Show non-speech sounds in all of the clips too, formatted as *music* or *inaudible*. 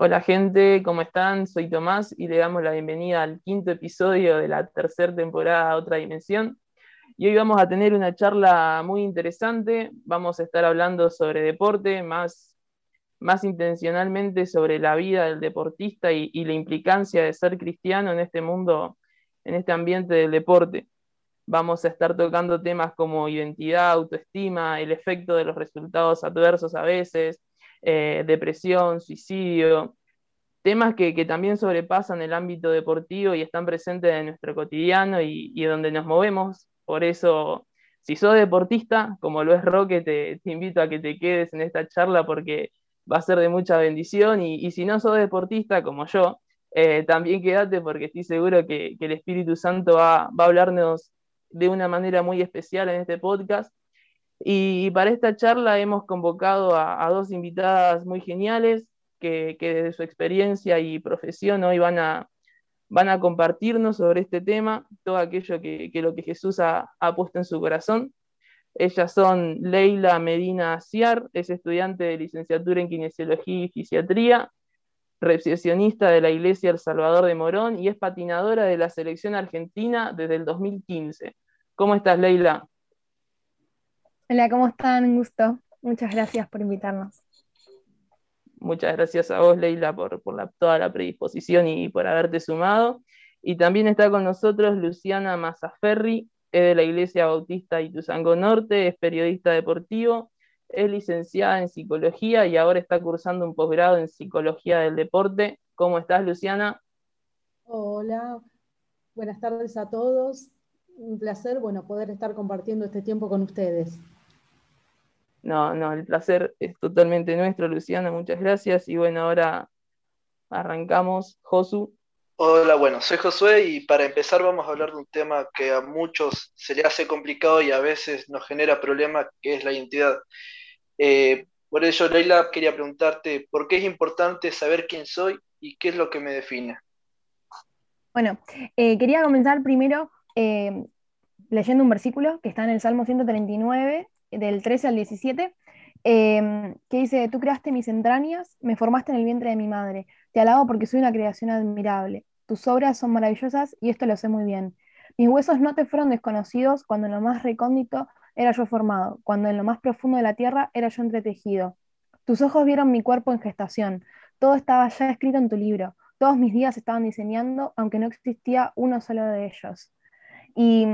Hola gente, ¿cómo están? Soy Tomás y le damos la bienvenida al quinto episodio de la tercera temporada Otra Dimensión. Y hoy vamos a tener una charla muy interesante. Vamos a estar hablando sobre deporte, más, más intencionalmente sobre la vida del deportista y, y la implicancia de ser cristiano en este mundo, en este ambiente del deporte. Vamos a estar tocando temas como identidad, autoestima, el efecto de los resultados adversos a veces, eh, depresión, suicidio, temas que, también sobrepasan el ámbito deportivo y están presentes en nuestro cotidiano y, donde nos movemos. Por eso, si sos deportista, como lo es Roque, te, invito a que te quedes en esta charla porque va a ser de mucha bendición. Y, si no sos deportista, como yo, eh, también quédate porque estoy seguro que, el Espíritu Santo va, va a hablarnos de una manera muy especial en este podcast y para esta charla hemos convocado a, dos invitadas muy geniales que, desde su experiencia y profesión hoy van a, van a compartirnos sobre este tema, todo aquello que, lo que Jesús ha, puesto en su corazón. Ellas son Leila Medina Ciar, es estudiante de licenciatura en Kinesiología y Fisiatría, recepcionista de la Iglesia El Salvador de Morón y es patinadora de la selección argentina desde el 2015. ¿Cómo estás, Leila? Hola, ¿cómo están? Un gusto. Muchas gracias por invitarnos. Muchas gracias a vos, Leila, por, toda la predisposición y por haberte sumado. Y también está con nosotros Luciana Mazzaferri, es de la Iglesia Bautista Ituzango Norte, es periodista deportivo, es licenciada en psicología y ahora está cursando un posgrado en psicología del deporte. ¿Cómo estás, Luciana? Hola, buenas tardes a todos. Un placer, bueno, poder estar compartiendo este tiempo con ustedes. No, no, el placer es totalmente nuestro, Luciana, muchas gracias. Y bueno, ahora arrancamos. Josu. Hola, bueno, soy Josué y para empezar vamos a hablar de un tema que a muchos se le hace complicado y a veces nos genera problemas, que es la identidad. Eh, por ello, Leila, quería preguntarte, ¿por qué es importante saber quién soy y qué es lo que me define? Bueno, eh, quería comenzar primero eh, leyendo un versículo que está en el Salmo 139, del 13 al 17, em, que dice, tú creaste mis entrañas, me formaste en el vientre de mi madre, te alabo porque soy una creación admirable, tus obras son maravillosas y esto lo sé muy bien. Mis huesos no te fueron desconocidos cuando en lo más recóndito era yo formado, cuando en lo más profundo de la tierra era yo entretejido. Tus ojos vieron mi cuerpo en gestación, todo estaba ya escrito en tu libro, todos mis días estaban diseñando, aunque no existía uno solo de ellos. Y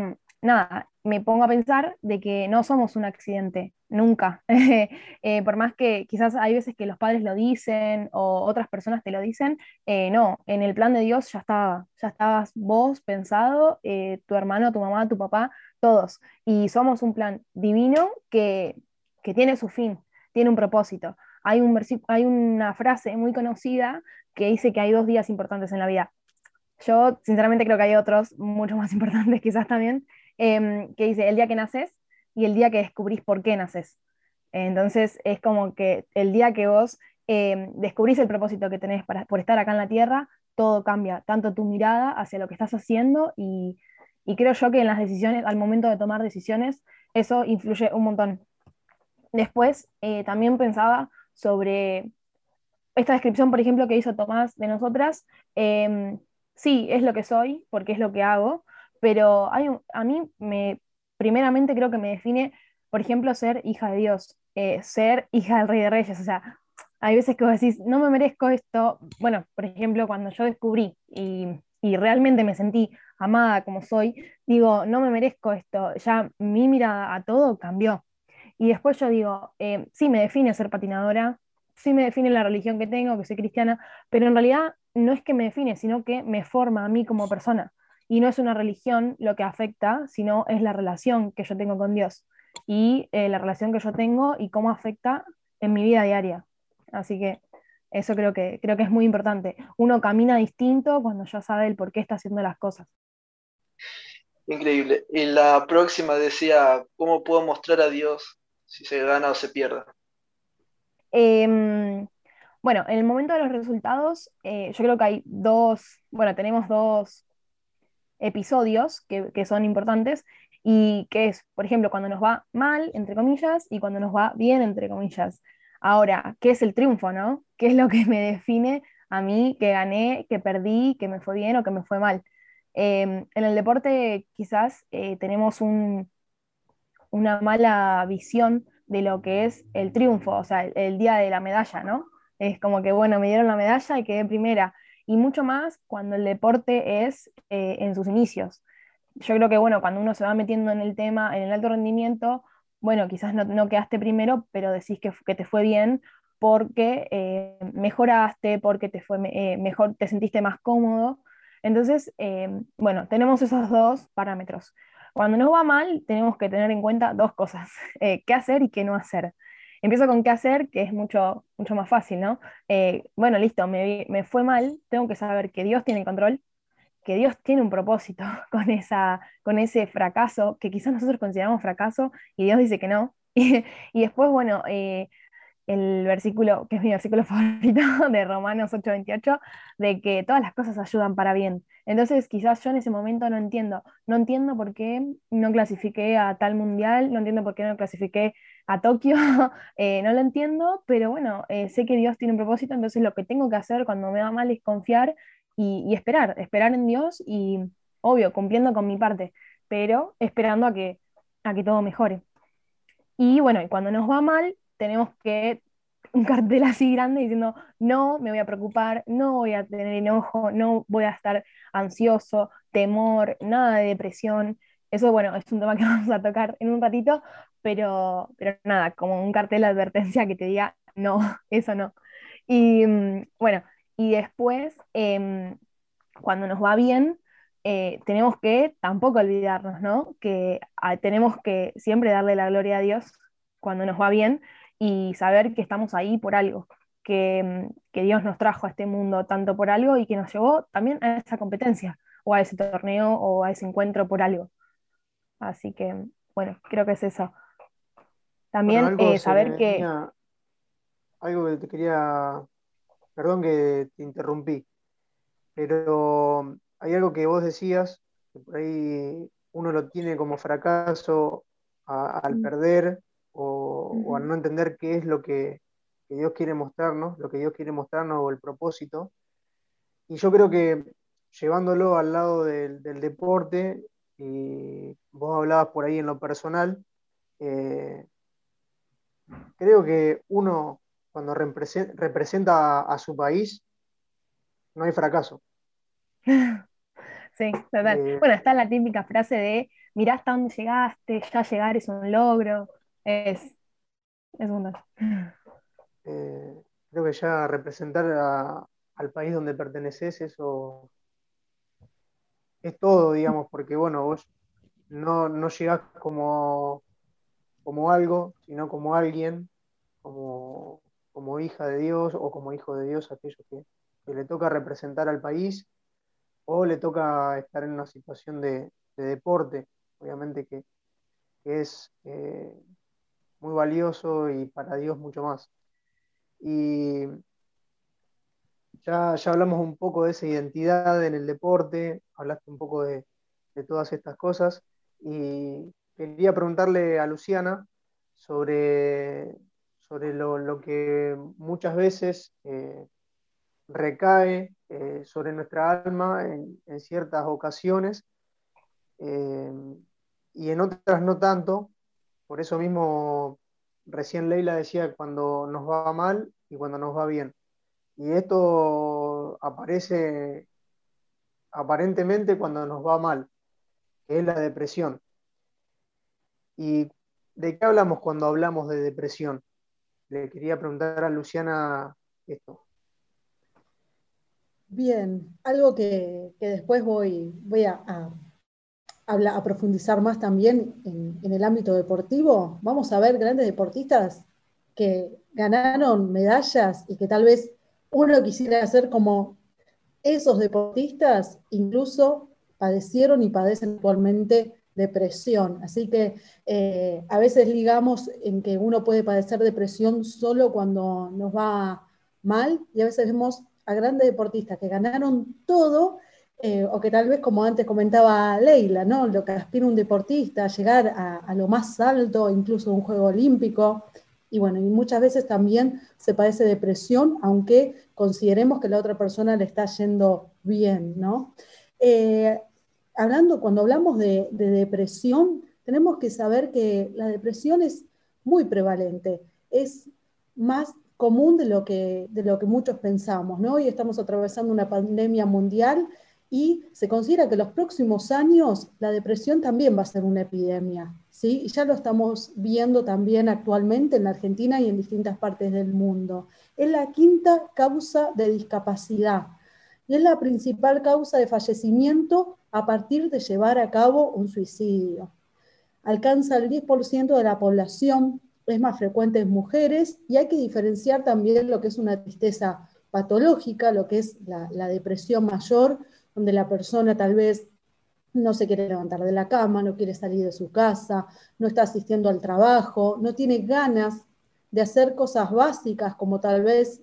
nada, me pongo a pensar de que no somos un accidente, nunca. *laughs* Eh, por más que quizás hay veces que los padres lo dicen o otras personas te lo dicen, eh, no, en el plan de Dios ya estaba, ya estabas vos pensado, eh, tu hermano, tu mamá, tu papá, todos. Y somos un plan divino que, que tiene su fin, tiene un propósito. Hay, un hay una frase muy conocida que dice que hay dos días importantes en la vida. Yo sinceramente creo que hay otros mucho más *laughs* importantes quizás también, Em, que dice el día que naces y el día que descubrís por qué naces. Entonces es como que el día que vos em, descubrís el propósito que tenés para, por estar acá en la Tierra, todo cambia, tanto tu mirada hacia lo que estás haciendo y, creo yo que en las decisiones, al momento de tomar decisiones, eso influye un montón. Después eh, también pensaba sobre esta descripción, por ejemplo, que hizo Tomás de nosotras. Em, sí, es lo que soy, porque es lo que hago, pero a mí me, primeramente creo que me define, por ejemplo, ser hija de Dios, eh, ser hija del Rey de Reyes, o sea, hay veces que vos decís, no me merezco esto, bueno, por ejemplo, cuando yo descubrí y, y realmente me sentí amada como soy, digo, no me merezco esto, ya mi mirada a todo cambió. Y después yo digo, eh, sí me define ser patinadora, sí me define la religión que tengo, que soy cristiana, pero en realidad no es que me define, sino que me forma a mí como persona. Y no es una religión lo que afecta, sino es la relación que yo tengo con Dios y eh, la relación que yo tengo y cómo afecta en mi vida diaria. Así que eso creo que, creo que es muy importante. Uno camina distinto cuando ya sabe el por qué está haciendo las cosas. Increíble. Y la próxima decía, ¿cómo puedo mostrar a Dios si se gana o se pierda? Em, bueno, en el momento de los resultados, eh, yo creo que hay dos, bueno, tenemos dos episodios que, son importantes y que es, por ejemplo, cuando nos va mal, entre comillas, y cuando nos va bien, entre comillas. Ahora, ¿qué es el triunfo, no? ¿Qué es lo que me define a mí que gané, que perdí, que me fue bien o que me fue mal? Em, en el deporte quizás eh, tenemos una mala visión de lo que es el triunfo, o sea, el, día de la medalla, ¿no? Es como que, bueno, me dieron la medalla y quedé primera. Y mucho más cuando el deporte es eh, en sus inicios. Yo creo que, bueno, cuando uno se va metiendo en el tema, en el alto rendimiento, bueno, quizás no, quedaste primero, pero decís que, te fue bien porque eh, mejoraste, porque te fue mejor, te sentiste más cómodo entonces, eh, bueno, tenemos esos dos parámetros. Cuando nos va mal, tenemos que tener en cuenta dos cosas, *laughs* eh, qué hacer y qué no hacer. Empiezo con qué hacer, que es mucho, mucho más fácil, ¿no? Eh, bueno, listo, me, me, fue mal, tengo que saber que Dios tiene control, que Dios tiene un propósito *laughs* con, esa, con ese fracaso, que quizás nosotros consideramos fracaso y Dios dice que no. *laughs* y, después, bueno, el versículo, que es mi versículo *laughs* favorito de Romanos 8:28, de que todas las cosas ayudan para bien. Entonces, quizás yo en ese momento no entiendo, no entiendo por qué no clasifiqué a tal mundial, no entiendo por qué no clasifiqué a Tokio, *laughs* eh, no lo entiendo, pero bueno, eh, sé que Dios tiene un propósito, entonces lo que tengo que hacer cuando me va mal es confiar y, y esperar, esperar en Dios y, obvio, cumpliendo con mi parte, pero esperando a que, a que todo mejore. Y bueno, y cuando nos va mal, tenemos que *laughs* un cartel así grande diciendo, no me voy a preocupar, no voy a tener enojo, no voy a estar ansioso, temor, nada de depresión. Eso, bueno, es un tema que *laughs* vamos a tocar en un ratito, pero, pero nada, como un cartel de advertencia que te diga, no, *laughs* eso no. Y mm, bueno, y después, em, cuando nos va bien, eh, tenemos que tampoco olvidarnos, ¿no? Que ah, tenemos que siempre darle la gloria a Dios cuando nos va bien, y saber que estamos ahí por algo, que, que, Dios nos trajo a este mundo tanto por algo y que nos llevó también a esa competencia o a ese torneo o a ese encuentro por algo. Así que, bueno, creo que es eso. También eh, saber que... Algo que te quería... Perdón que te interrumpí, pero hay algo que vos decías, que por ahí uno lo tiene como fracaso al mm. perder o, a no entender qué es lo que, Dios quiere mostrarnos, lo que Dios quiere mostrarnos o el propósito. Y yo creo que llevándolo al lado del, deporte, y vos hablabas por ahí en lo personal, eh, creo que uno cuando representa a, su país, no hay fracaso. *laughs* Sí, total. Eh, bueno, está la típica frase de, mirá hasta dónde llegaste, ya llegar es un logro. Es, es eh, creo que ya representar al país donde perteneces, eso es todo, digamos, porque bueno, vos no, no llegás como, como algo, sino como alguien, como, como hija de Dios o como hijo de Dios, aquello que, le toca representar al país o le toca estar en una situación de, deporte, obviamente que, es eh, muy valioso y para Dios mucho más. Y ya, ya hablamos un poco de esa identidad en el deporte, hablaste un poco de, todas estas cosas y quería preguntarle a Luciana sobre, sobre lo, que muchas veces eh, recae eh, sobre nuestra alma en, ciertas ocasiones eh, y en otras no tanto, por eso mismo, recién Leila decía cuando nos va mal y cuando nos va bien. Y esto aparece aparentemente cuando nos va mal, que es la depresión. ¿Y de qué hablamos cuando hablamos de depresión? Le quería preguntar a Luciana esto. Bien, algo que, después voy, voy a profundizar más también en, el ámbito deportivo, vamos a ver grandes deportistas que ganaron medallas y que tal vez uno quisiera ser como esos deportistas, incluso padecieron y padecen actualmente depresión. Así que eh, a veces ligamos en que uno puede padecer depresión solo cuando nos va mal y a veces vemos a grandes deportistas que ganaron todo eh, o que tal vez, como antes comentaba Leila, ¿no? lo que aspira un deportista, llegar a, lo más alto, incluso un juego olímpico, y bueno, y muchas veces también se padece depresión, aunque consideremos que la otra persona le está yendo bien, ¿no? Eh, hablando, cuando hablamos de, depresión, tenemos que saber que la depresión es muy prevalente, es más común de lo que, de lo que muchos pensamos, ¿no? Hoy estamos atravesando una pandemia mundial y se considera que los próximos años la depresión también va a ser una epidemia, ¿sí? Y ya lo estamos viendo también actualmente en la Argentina y en distintas partes del mundo. Es la quinta causa de discapacidad y es la principal causa de fallecimiento a partir de llevar a cabo un suicidio. Alcanza el 10% de la población, es más frecuente en mujeres y hay que diferenciar también lo que es una tristeza patológica, lo que es la depresión mayor, donde la persona tal vez no se quiere levantar de la cama, no quiere salir de su casa, no está asistiendo al trabajo, no tiene ganas de hacer cosas básicas como tal vez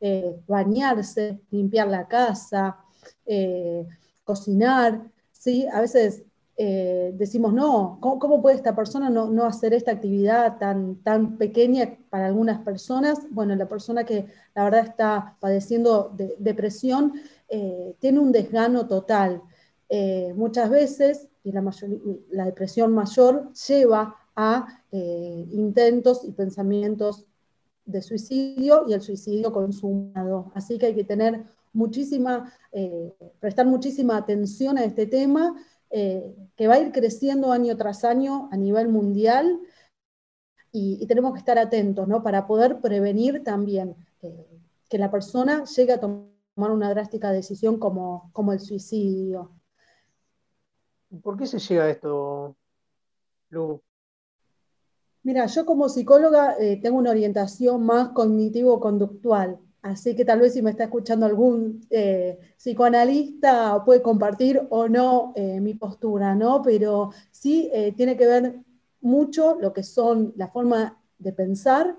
eh, bañarse, limpiar la casa, eh, cocinar. ¿sí? A veces eh, decimos, no, ¿cómo, puede esta persona no, hacer esta actividad tan, tan pequeña para algunas personas? Bueno, la persona que la verdad está padeciendo de, depresión eh, tiene un desgano total. Eh, muchas veces, y la, depresión mayor lleva a eh, intentos y pensamientos de suicidio y el suicidio consumado. Así que hay que tener muchísima, prestar muchísima atención a este tema, que va a ir creciendo año tras año a nivel mundial y, tenemos que estar atentos ¿no? para poder prevenir también que la persona llegue a tomar tomar una drástica decisión como, como el suicidio. ¿Por qué se llega a esto, Lu? Mira, yo como psicóloga eh, tengo una orientación más cognitivo-conductual, así que tal vez si me está escuchando algún eh, psicoanalista puede compartir o no eh, mi postura, ¿no? Pero sí tiene que ver mucho lo que son la forma de pensar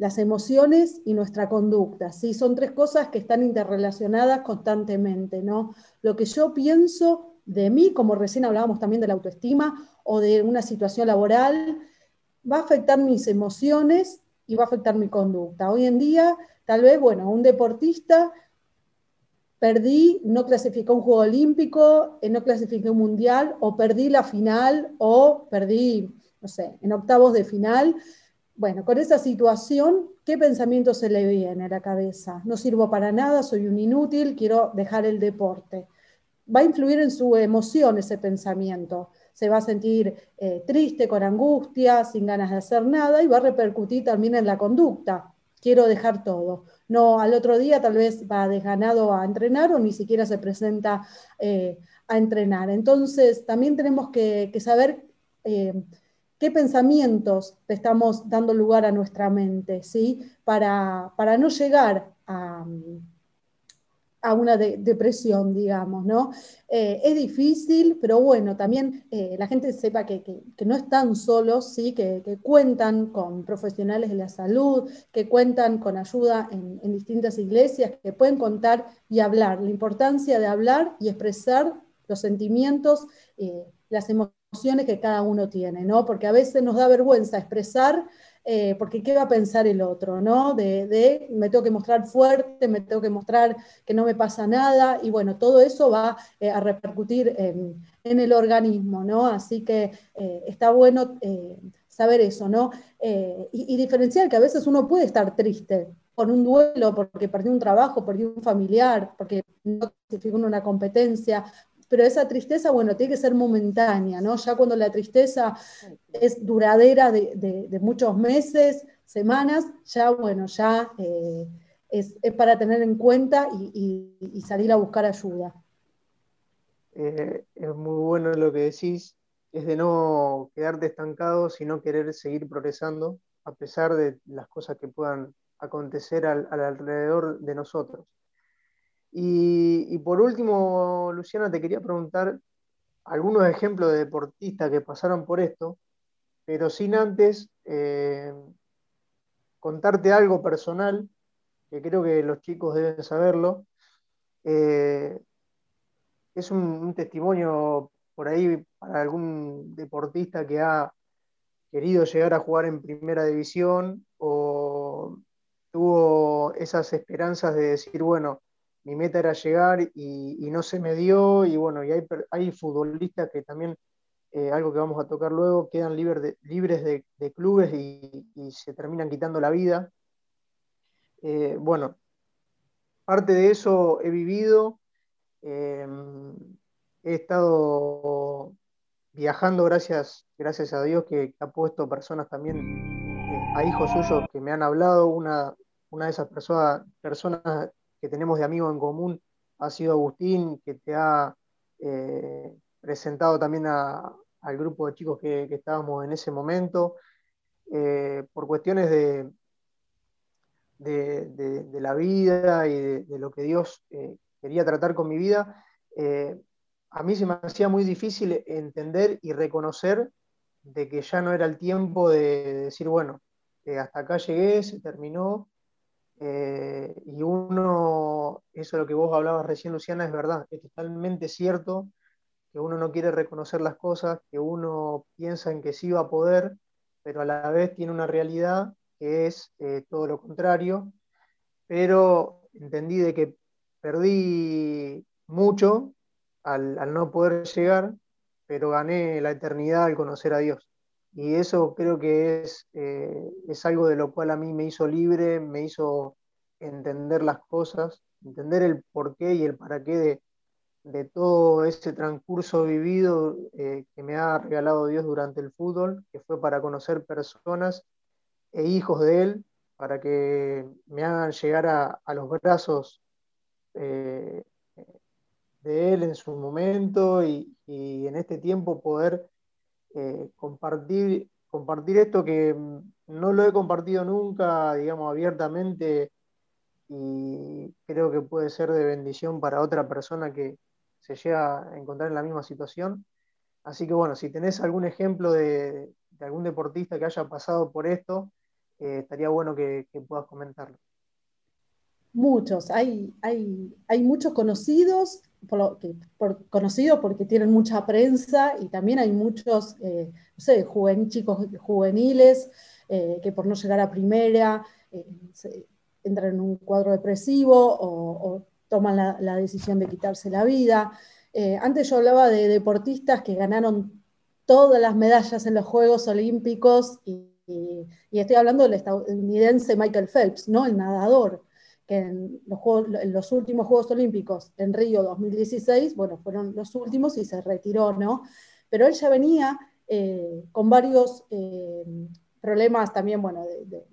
las emociones y nuestra conducta. ¿sí? Son tres cosas que están interrelacionadas constantemente. ¿no? Lo que yo pienso de mí, como recién hablábamos también de la autoestima o de una situación laboral, va a afectar mis emociones y va a afectar mi conducta. Hoy en día, tal vez, bueno, un deportista perdí, no clasificó un juego olímpico, eh, no clasifiqué un mundial, o perdí la final, o perdí, no sé, en octavos de final. Bueno, con esa situación, ¿qué pensamiento se le viene a la cabeza? No sirvo para nada, soy un inútil, quiero dejar el deporte. Va a influir en su emoción ese pensamiento. Se va a sentir eh, triste, con angustia, sin ganas de hacer nada y va a repercutir también en la conducta. Quiero dejar todo. No, al otro día tal vez va desganado a entrenar o ni siquiera se presenta eh, a entrenar. Entonces, también tenemos que, saber eh, qué pensamientos le estamos dando lugar a nuestra mente, ¿sí? Para, para no llegar a, una depresión, digamos, ¿no? Eh, es difícil, pero bueno, también eh, la gente sepa que, no están solos, ¿sí? Que, cuentan con profesionales de la salud, que cuentan con ayuda en, distintas iglesias, que pueden contar y hablar. La importancia de hablar y expresar los sentimientos, eh, las emociones que cada uno tiene, ¿no? Porque a veces nos da vergüenza expresar, eh, porque ¿qué va a pensar el otro, ¿no? De, me tengo que mostrar fuerte, me tengo que mostrar que no me pasa nada, y bueno, todo eso va eh, a repercutir en, el organismo, ¿no? Así que eh, está bueno saber eso, ¿no? Y, diferenciar que a veces uno puede estar triste por un duelo, porque perdió un trabajo, perdió un familiar, porque no se una competencia, pero esa tristeza, bueno, tiene que ser momentánea, ¿no? Ya cuando la tristeza es duradera de, muchos meses, semanas, ya, bueno, ya eh, es, para tener en cuenta y, salir a buscar ayuda. Eh, es muy bueno lo que decís, es de no quedarte estancado, sino querer seguir progresando, a pesar de las cosas que puedan acontecer al alrededor de nosotros. Y, por último, Luciana, te quería preguntar algunos ejemplos de deportistas que pasaron por esto, pero sin antes eh, contarte algo personal, que creo que los chicos deben saberlo. Eh, es un, testimonio por ahí para algún deportista que ha, querido llegar a jugar en primera división o tuvo esas esperanzas de decir, bueno, mi meta era llegar y, no se me dio, y bueno, y hay, futbolistas que también, eh, algo que vamos a tocar luego, quedan libres de, clubes y, se terminan quitando la vida. Eh, bueno, parte de eso he vivido, em, he estado viajando gracias, gracias a Dios que, ha puesto personas también, eh, a hijos suyos que me han hablado, una, una de esas personas que tenemos de amigo en común ha sido Agustín, que te ha eh, presentado también al grupo de chicos que, estábamos en ese momento. Eh, por cuestiones de, de, la vida y de, lo que Dios eh, quería tratar con mi vida, a mí se me hacía muy difícil entender y reconocer de que ya no era el tiempo de decir, bueno, hasta acá llegué, se terminó, eh, y uno, eso lo que vos hablabas recién, Luciana, es verdad, es totalmente cierto que uno no quiere reconocer las cosas, que uno piensa en que sí va a poder, pero a la vez tiene una realidad que es eh, todo lo contrario, pero entendí de que perdí mucho al, no poder llegar, pero gané la eternidad al conocer a Dios. Y eso creo que es, eh, es algo de lo cual a mí me hizo libre, me hizo entender las cosas, entender el porqué y el para qué de, todo ese transcurso vivido eh, que me ha regalado Dios durante el fútbol, que fue para conocer personas e hijos de Él, para que me hagan llegar a, los brazos eh, de Él en su momento y, en este tiempo poder eh, compartir, compartir esto que no lo he compartido nunca, digamos, abiertamente y creo que puede ser de bendición para otra persona que se llega a encontrar en la misma situación. Así que bueno, si tenés algún ejemplo de, algún deportista que haya pasado por esto, eh, estaría bueno que, puedas comentarlo. Muchos, hay, hay, hay muchos conocidos, por conocidos porque tienen mucha prensa y también hay muchos, eh, chicos juveniles eh, que por no llegar a primera entran en un cuadro depresivo o, toman la, decisión de quitarse la vida. Eh, antes yo hablaba de deportistas que ganaron todas las medallas en los Juegos Olímpicos y, estoy hablando del estadounidense Michael Phelps, ¿no? el nadador, en los, últimos Juegos Olímpicos en Río 2016, bueno, fueron los últimos y se retiró, ¿no? Pero él ya venía eh, con varios eh, problemas también, bueno, de,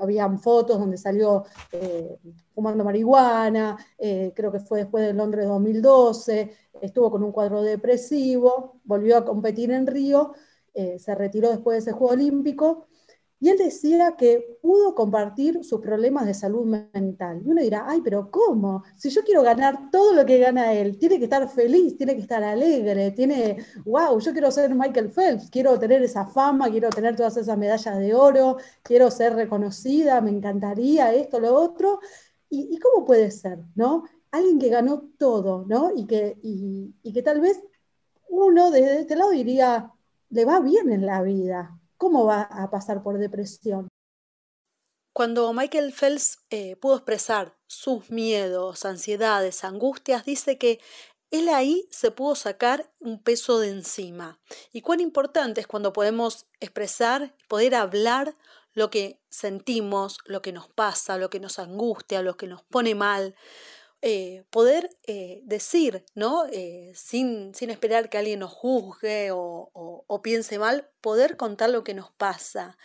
habían fotos donde salió eh, fumando marihuana, creo que fue después de Londres 2012, estuvo con un cuadro depresivo, volvió a competir en Río, se retiró después de ese Juego Olímpico, y él decía que pudo compartir sus problemas de salud mental. Y uno dirá, ay, pero ¿cómo? Si yo quiero ganar todo lo que gana él, tiene que estar feliz, tiene que estar alegre, tiene, wow, yo quiero ser Michael Phelps, quiero tener esa fama, quiero tener todas esas medallas de oro, quiero ser reconocida, me encantaría esto, lo otro. ¿Y, cómo puede ser, no? Alguien que ganó todo, ¿no? Y que, y que tal vez uno desde este lado diría, le va bien en la vida, ¿cómo va a pasar por depresión? Cuando Michael Phelps eh, pudo expresar sus miedos, ansiedades, angustias, dice que él ahí se pudo sacar un peso de encima. Y cuán importante es cuando podemos expresar, poder hablar lo que sentimos, lo que nos pasa, lo que nos angustia, lo que nos pone mal, eh, poder eh, decir, ¿no? Eh, sin, sin, esperar que alguien nos juzgue o, piense mal, poder contar lo que nos pasa.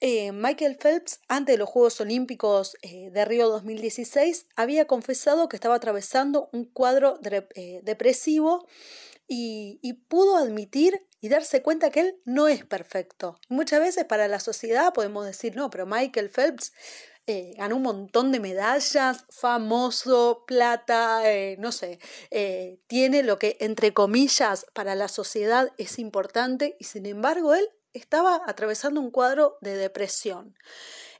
Michael Phelps, antes de los Juegos Olímpicos de Río 2016, había confesado que estaba atravesando un cuadro depresivo y, y pudo admitir y darse cuenta que él no es perfecto. Muchas veces para la sociedad podemos decir, no, pero Michael Phelps eh, ganó un montón de medallas, famoso, plata, eh, no sé, eh, tiene lo que entre comillas para la sociedad es importante y sin embargo él estaba atravesando un cuadro de depresión.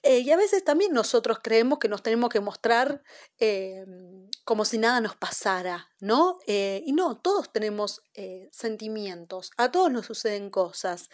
Eh, y a veces también nosotros creemos que nos tenemos que mostrar como si nada nos pasara, ¿no? Y no, todos tenemos sentimientos, a todos nos suceden cosas.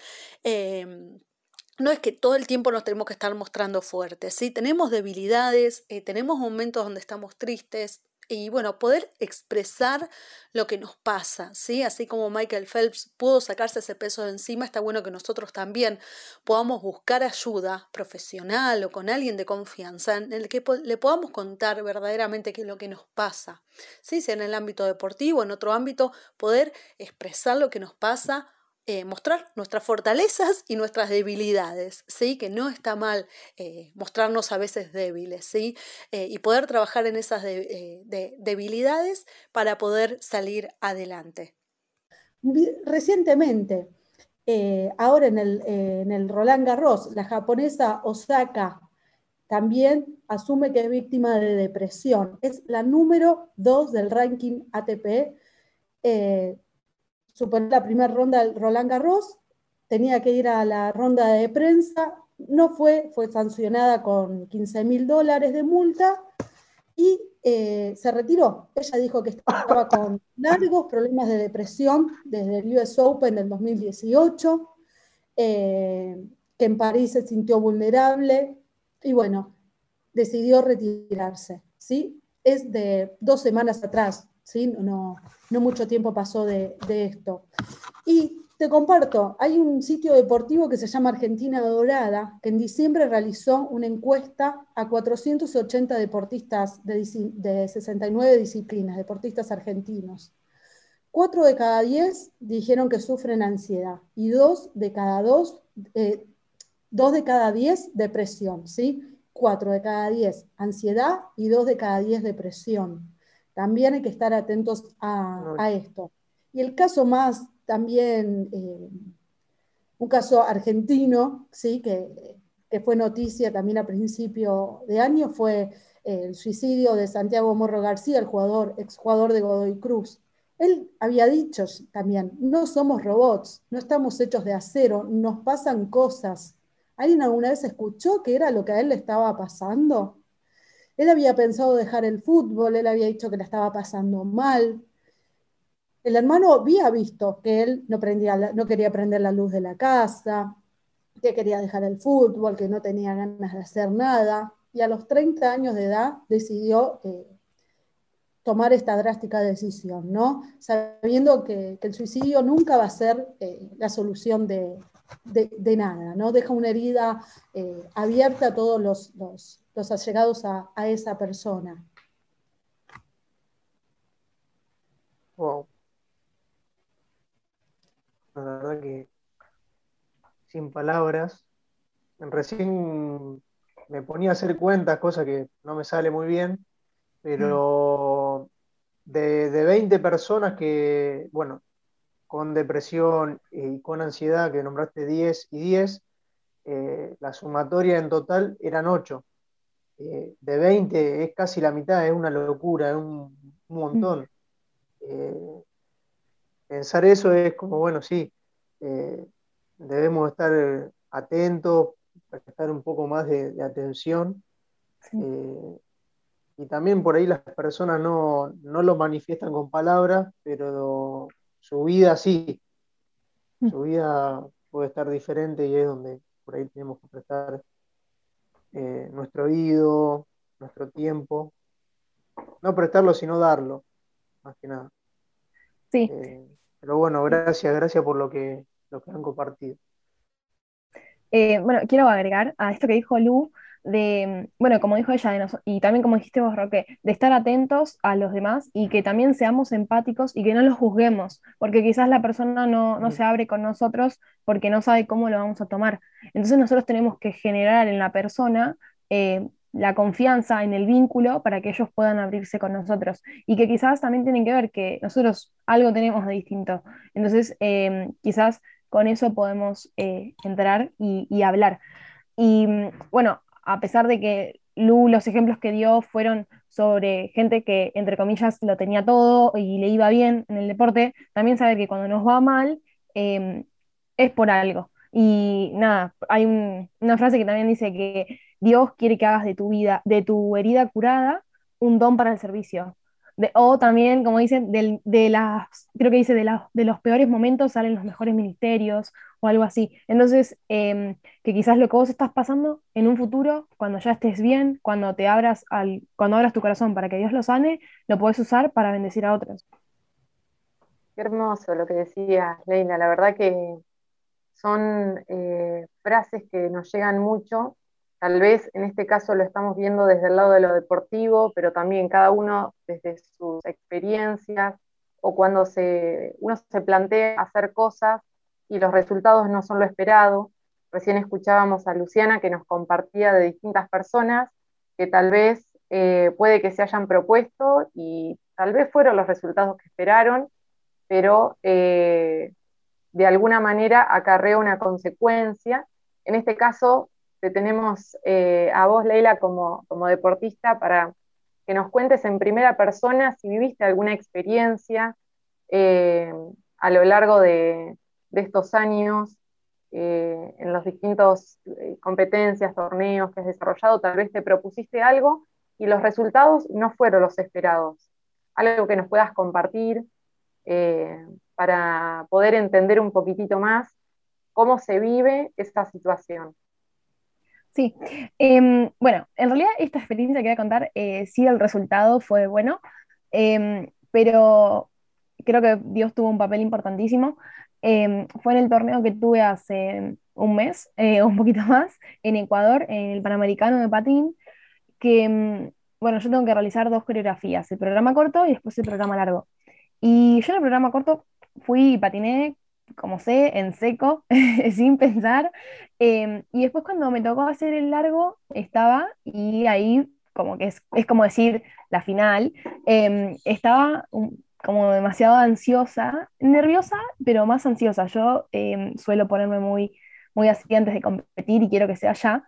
No es que todo el tiempo nos tenemos que estar mostrando fuertes, ¿sí? Tenemos debilidades, tenemos momentos donde estamos tristes, y bueno, poder expresar lo que nos pasa, ¿sí? Así como Michael Phelps pudo sacarse ese peso de encima, está bueno que nosotros también podamos buscar ayuda profesional o con alguien de confianza en el que le podamos contar verdaderamente qué es lo que nos pasa, ¿sí? Sea en el ámbito deportivo, en otro ámbito, poder expresar lo que nos pasa eh, mostrar nuestras fortalezas y nuestras debilidades, ¿sí? que no está mal eh, mostrarnos a veces débiles, ¿sí? Eh, y poder trabajar en esas debilidades para poder salir adelante. Recientemente, ahora en el, en el Roland Garros, la japonesa Osaka también asume que es víctima de depresión. Es la número 2 del ranking ATP superó la primera ronda del Roland Garros, tenía que ir a la ronda de prensa, no fue, fue sancionada con 15 mil dólares de multa y eh, se retiró. Ella dijo que estaba con *laughs* largos problemas de depresión desde el US Open del 2018, eh, que en París se sintió vulnerable y bueno, decidió retirarse. ¿sí? Es de dos semanas atrás, ¿sí? no, no mucho tiempo pasó de, esto. Y te comparto, hay un sitio deportivo que se llama Argentina Dorada, que en diciembre realizó una encuesta a 480 deportistas de, 69 disciplinas, deportistas argentinos. Cuatro de cada diez dijeron que sufren ansiedad y dos de cada dos, eh, dos de cada diez depresión, ¿sí? Cuatro de cada diez ansiedad y dos de cada diez depresión. También hay que estar atentos a, esto. Y el caso más también, eh, un caso argentino, ¿sí? que, fue noticia también a principio de año, fue el suicidio de Santiago Morro García, el jugador, exjugador de Godoy Cruz. Él había dicho también, no somos robots, no estamos hechos de acero, nos pasan cosas. ¿Alguien alguna vez escuchó qué era lo que a él le estaba pasando? Él había pensado dejar el fútbol, él había dicho que le estaba pasando mal. El hermano había visto que él no, prendía, no quería prender la luz de la casa, que quería dejar el fútbol, que no tenía ganas de hacer nada. Y a los 30 años de edad decidió eh, tomar esta drástica decisión, ¿no? Sabiendo que, el suicidio nunca va a ser eh, la solución de, nada, ¿no? Deja una herida eh, abierta a todos los, los allegados a, a esa persona. Wow. La verdad que sin palabras. Recién me ponía a hacer cuentas, cosa que no me sale muy bien, pero de, de 20 personas que, bueno, con depresión y con ansiedad, que nombraste 10 y 10, eh, la sumatoria en total eran 8. Eh, de 20 es casi la mitad, es una locura, es un, montón. Eh, pensar eso es como, bueno, sí, eh, debemos estar atentos, prestar un poco más de, atención. y también por ahí las personas no, no, lo manifiestan con palabras, pero su vida sí. Mm. Su vida puede estar diferente y es donde por ahí tenemos que prestar eh, nuestro oído, nuestro tiempo. No prestarlo, sino darlo, más que nada. Sí. Eh, pero bueno, gracias, gracias por lo que, lo que han compartido. Eh, bueno, quiero agregar a esto que dijo Lu, de, bueno, como dijo ella, y también como dijiste vos, Roque, de estar atentos a los demás y que también seamos empáticos y que no los juzguemos, porque quizás la persona no, no se abre con nosotros porque no sabe cómo lo vamos a tomar. Entonces nosotros tenemos que generar en la persona eh, la confianza en el vínculo para que ellos puedan abrirse con nosotros y que quizás también tienen que ver que nosotros algo tenemos de distinto. Entonces, eh, quizás con eso podemos eh, entrar y, y hablar. Y bueno, a pesar de que Lu los ejemplos que dio fueron sobre gente que, entre comillas, lo tenía todo y le iba bien en el deporte, también saber que cuando nos va mal em, es por algo. Y nada, hay una frase que también dice que Dios quiere que hagas de tu vida, de tu herida curada, un don para el servicio. O también, como dicen, de las, creo que dice, de, de los peores momentos salen los mejores ministerios o algo así. Entonces, em, que quizás lo que vos estás pasando en un futuro, cuando ya estés bien, cuando te abras al, cuando abras tu corazón para que Dios lo sane, lo puedes usar para bendecir a otros. Qué hermoso lo que decía Leila, la verdad que son eh, frases que nos llegan mucho Tal vez en este caso lo estamos viendo desde el lado de lo deportivo, pero también cada uno desde sus experiencias o cuando se, uno se plantea hacer cosas y los resultados no son lo esperado. Recién escuchábamos a Luciana que nos compartía de distintas personas que tal vez eh, puede que se hayan propuesto y tal vez fueron los resultados que esperaron, pero eh, de alguna manera acarrea una consecuencia. En este caso, te tenemos eh, a vos, Leila, como, deportista para que nos cuentes en primera persona si viviste alguna experiencia eh, a lo largo de, estos años eh, en los distintos competencias, torneos que has desarrollado, tal vez te propusiste algo y los resultados no fueron los esperados. Algo que nos puedas compartir para poder entender un poquitito más cómo se vive esta situación. Sí, em, bueno, en realidad esta experiencia que voy a contar, eh, sí el resultado fue bueno, em, pero creo que Dios tuvo un papel importantísimo. Em, fue en el torneo que tuve hace un mes, eh, un poquito *laughs* más, en Ecuador, en el Panamericano de Patín, que, bueno, yo tengo que realizar dos coreografías, el programa corto y después el programa largo. Y yo en el programa corto fui y patiné como sé, en seco, *laughs* sin pensar. Em, y después cuando me tocó hacer el largo, estaba, y ahí como que es, como decir la final, em, estaba como demasiado ansiosa, nerviosa, pero más ansiosa. Yo em, suelo ponerme muy, muy así antes de competir y quiero que sea ya.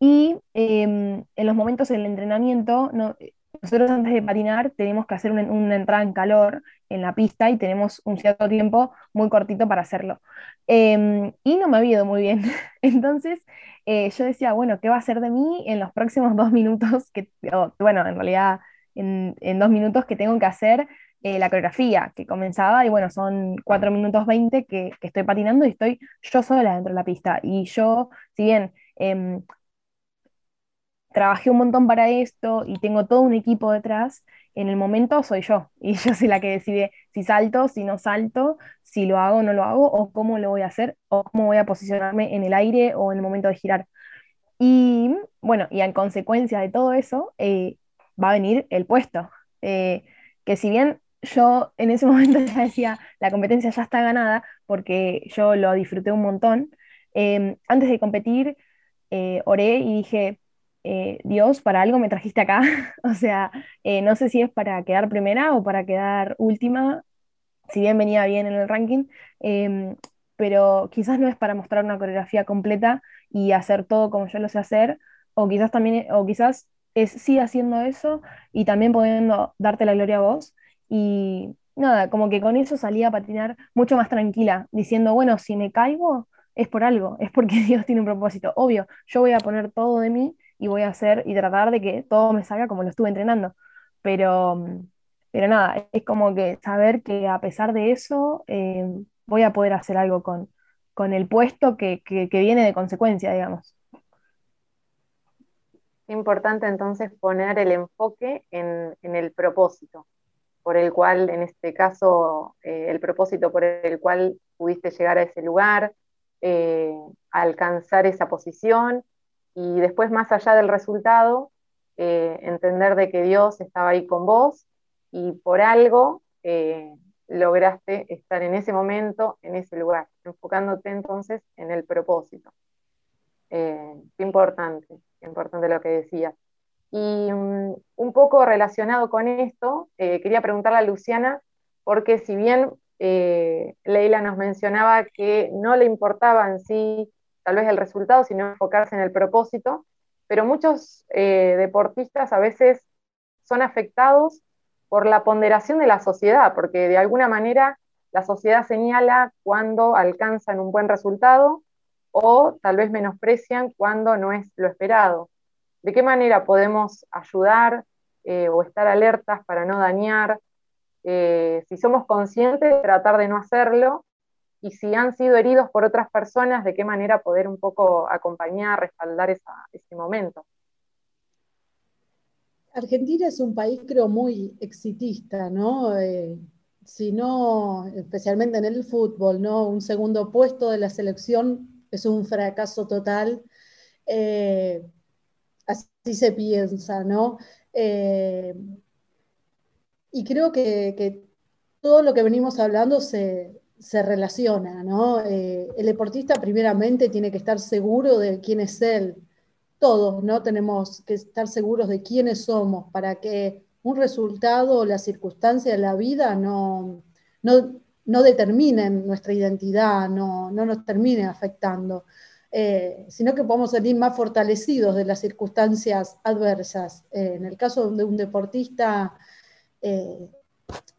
Y en los momentos del entrenamiento, no, nosotros antes de patinar tenemos que hacer una, entrada en calor en la pista y tenemos un cierto tiempo muy cortito para hacerlo. Em, y no me ha ido muy bien. *laughs* Entonces eh, yo decía, bueno, ¿qué va a ser de mí en los próximos *laughs* dos minutos? Que, bueno, en realidad en, dos minutos que tengo que hacer eh, la coreografía que comenzaba y bueno, son cuatro minutos veinte que, que, estoy patinando y estoy yo sola dentro de la pista. Y yo, si bien em, trabajé un montón para esto y tengo todo un equipo detrás, en el momento soy yo *laughs* y yo soy la que decide si salto, si no salto, si lo hago o no lo hago, o cómo lo voy a hacer, o cómo voy a posicionarme en el aire o en el momento de girar. Y bueno, y en consecuencia de todo eso, eh, va a venir el puesto. Eh, que si bien yo en ese *laughs* momento ya decía, la competencia ya está ganada, porque yo lo disfruté un montón, eh, antes de competir, oré y dije, eh, Dios, para algo me trajiste acá. *laughs* o sea, eh, no sé si es para quedar primera o para quedar última, si bien venía bien en el ranking, em, pero quizás no es para mostrar una coreografía completa y hacer todo como yo lo sé hacer, o quizás también, o quizás es sí haciendo eso y también pudiendo darte la gloria a vos. Y nada, como que con eso salía a patinar mucho más tranquila, diciendo, bueno, si me caigo es por algo, es porque *laughs* Dios tiene un propósito. Obvio, yo voy a poner todo de mí y voy a hacer y tratar de que todo me salga como lo estuve entrenando. Pero, pero nada, es como que saber que a pesar de eso eh, voy a poder hacer algo con, con el puesto que, viene de consecuencia, digamos. Importante entonces poner el enfoque en, el propósito, por el cual, en este caso, eh, el propósito por el cual pudiste llegar a ese lugar, eh, alcanzar esa posición y después más allá del resultado, eh, entender de que Dios estaba ahí con vos y por algo eh, lograste estar en ese momento, en ese lugar, enfocándote entonces en el propósito. Eh, qué importante, qué importante lo que decías. Y mm, un poco relacionado con esto, quería preguntarle a Luciana, porque si bien Leila nos mencionaba que no le importaba en sí tal vez el resultado, sino enfocarse en el propósito. Pero muchos eh, deportistas a veces son afectados por la ponderación de la sociedad, porque de alguna manera la sociedad señala cuando alcanzan un buen resultado o tal vez menosprecian cuando no es lo esperado. de qué manera podemos ayudar eh, o estar alertas para no dañar, eh, si somos conscientes, tratar de no hacerlo, y si han sido heridos por otras personas, de qué manera poder un poco acompañar, respaldar ese momento. Argentina es un país, creo, muy exitista, ¿no? Eh, si no, especialmente en el fútbol, ¿no? Un segundo puesto de la selección es un fracaso total. así se piensa, ¿no? Eh, y creo que, todo lo que venimos hablando se, relaciona, ¿no? Eh, el deportista primeramente tiene que estar seguro de quién es él. Todos, ¿no? Tenemos que estar seguros de quiénes somos para que un resultado la circunstancia la vida no, no, determinen nuestra identidad, no, no nos termine afectando. Eh, sino que podemos salir más fortalecidos de las circunstancias adversas. Eh, en el caso de un deportista,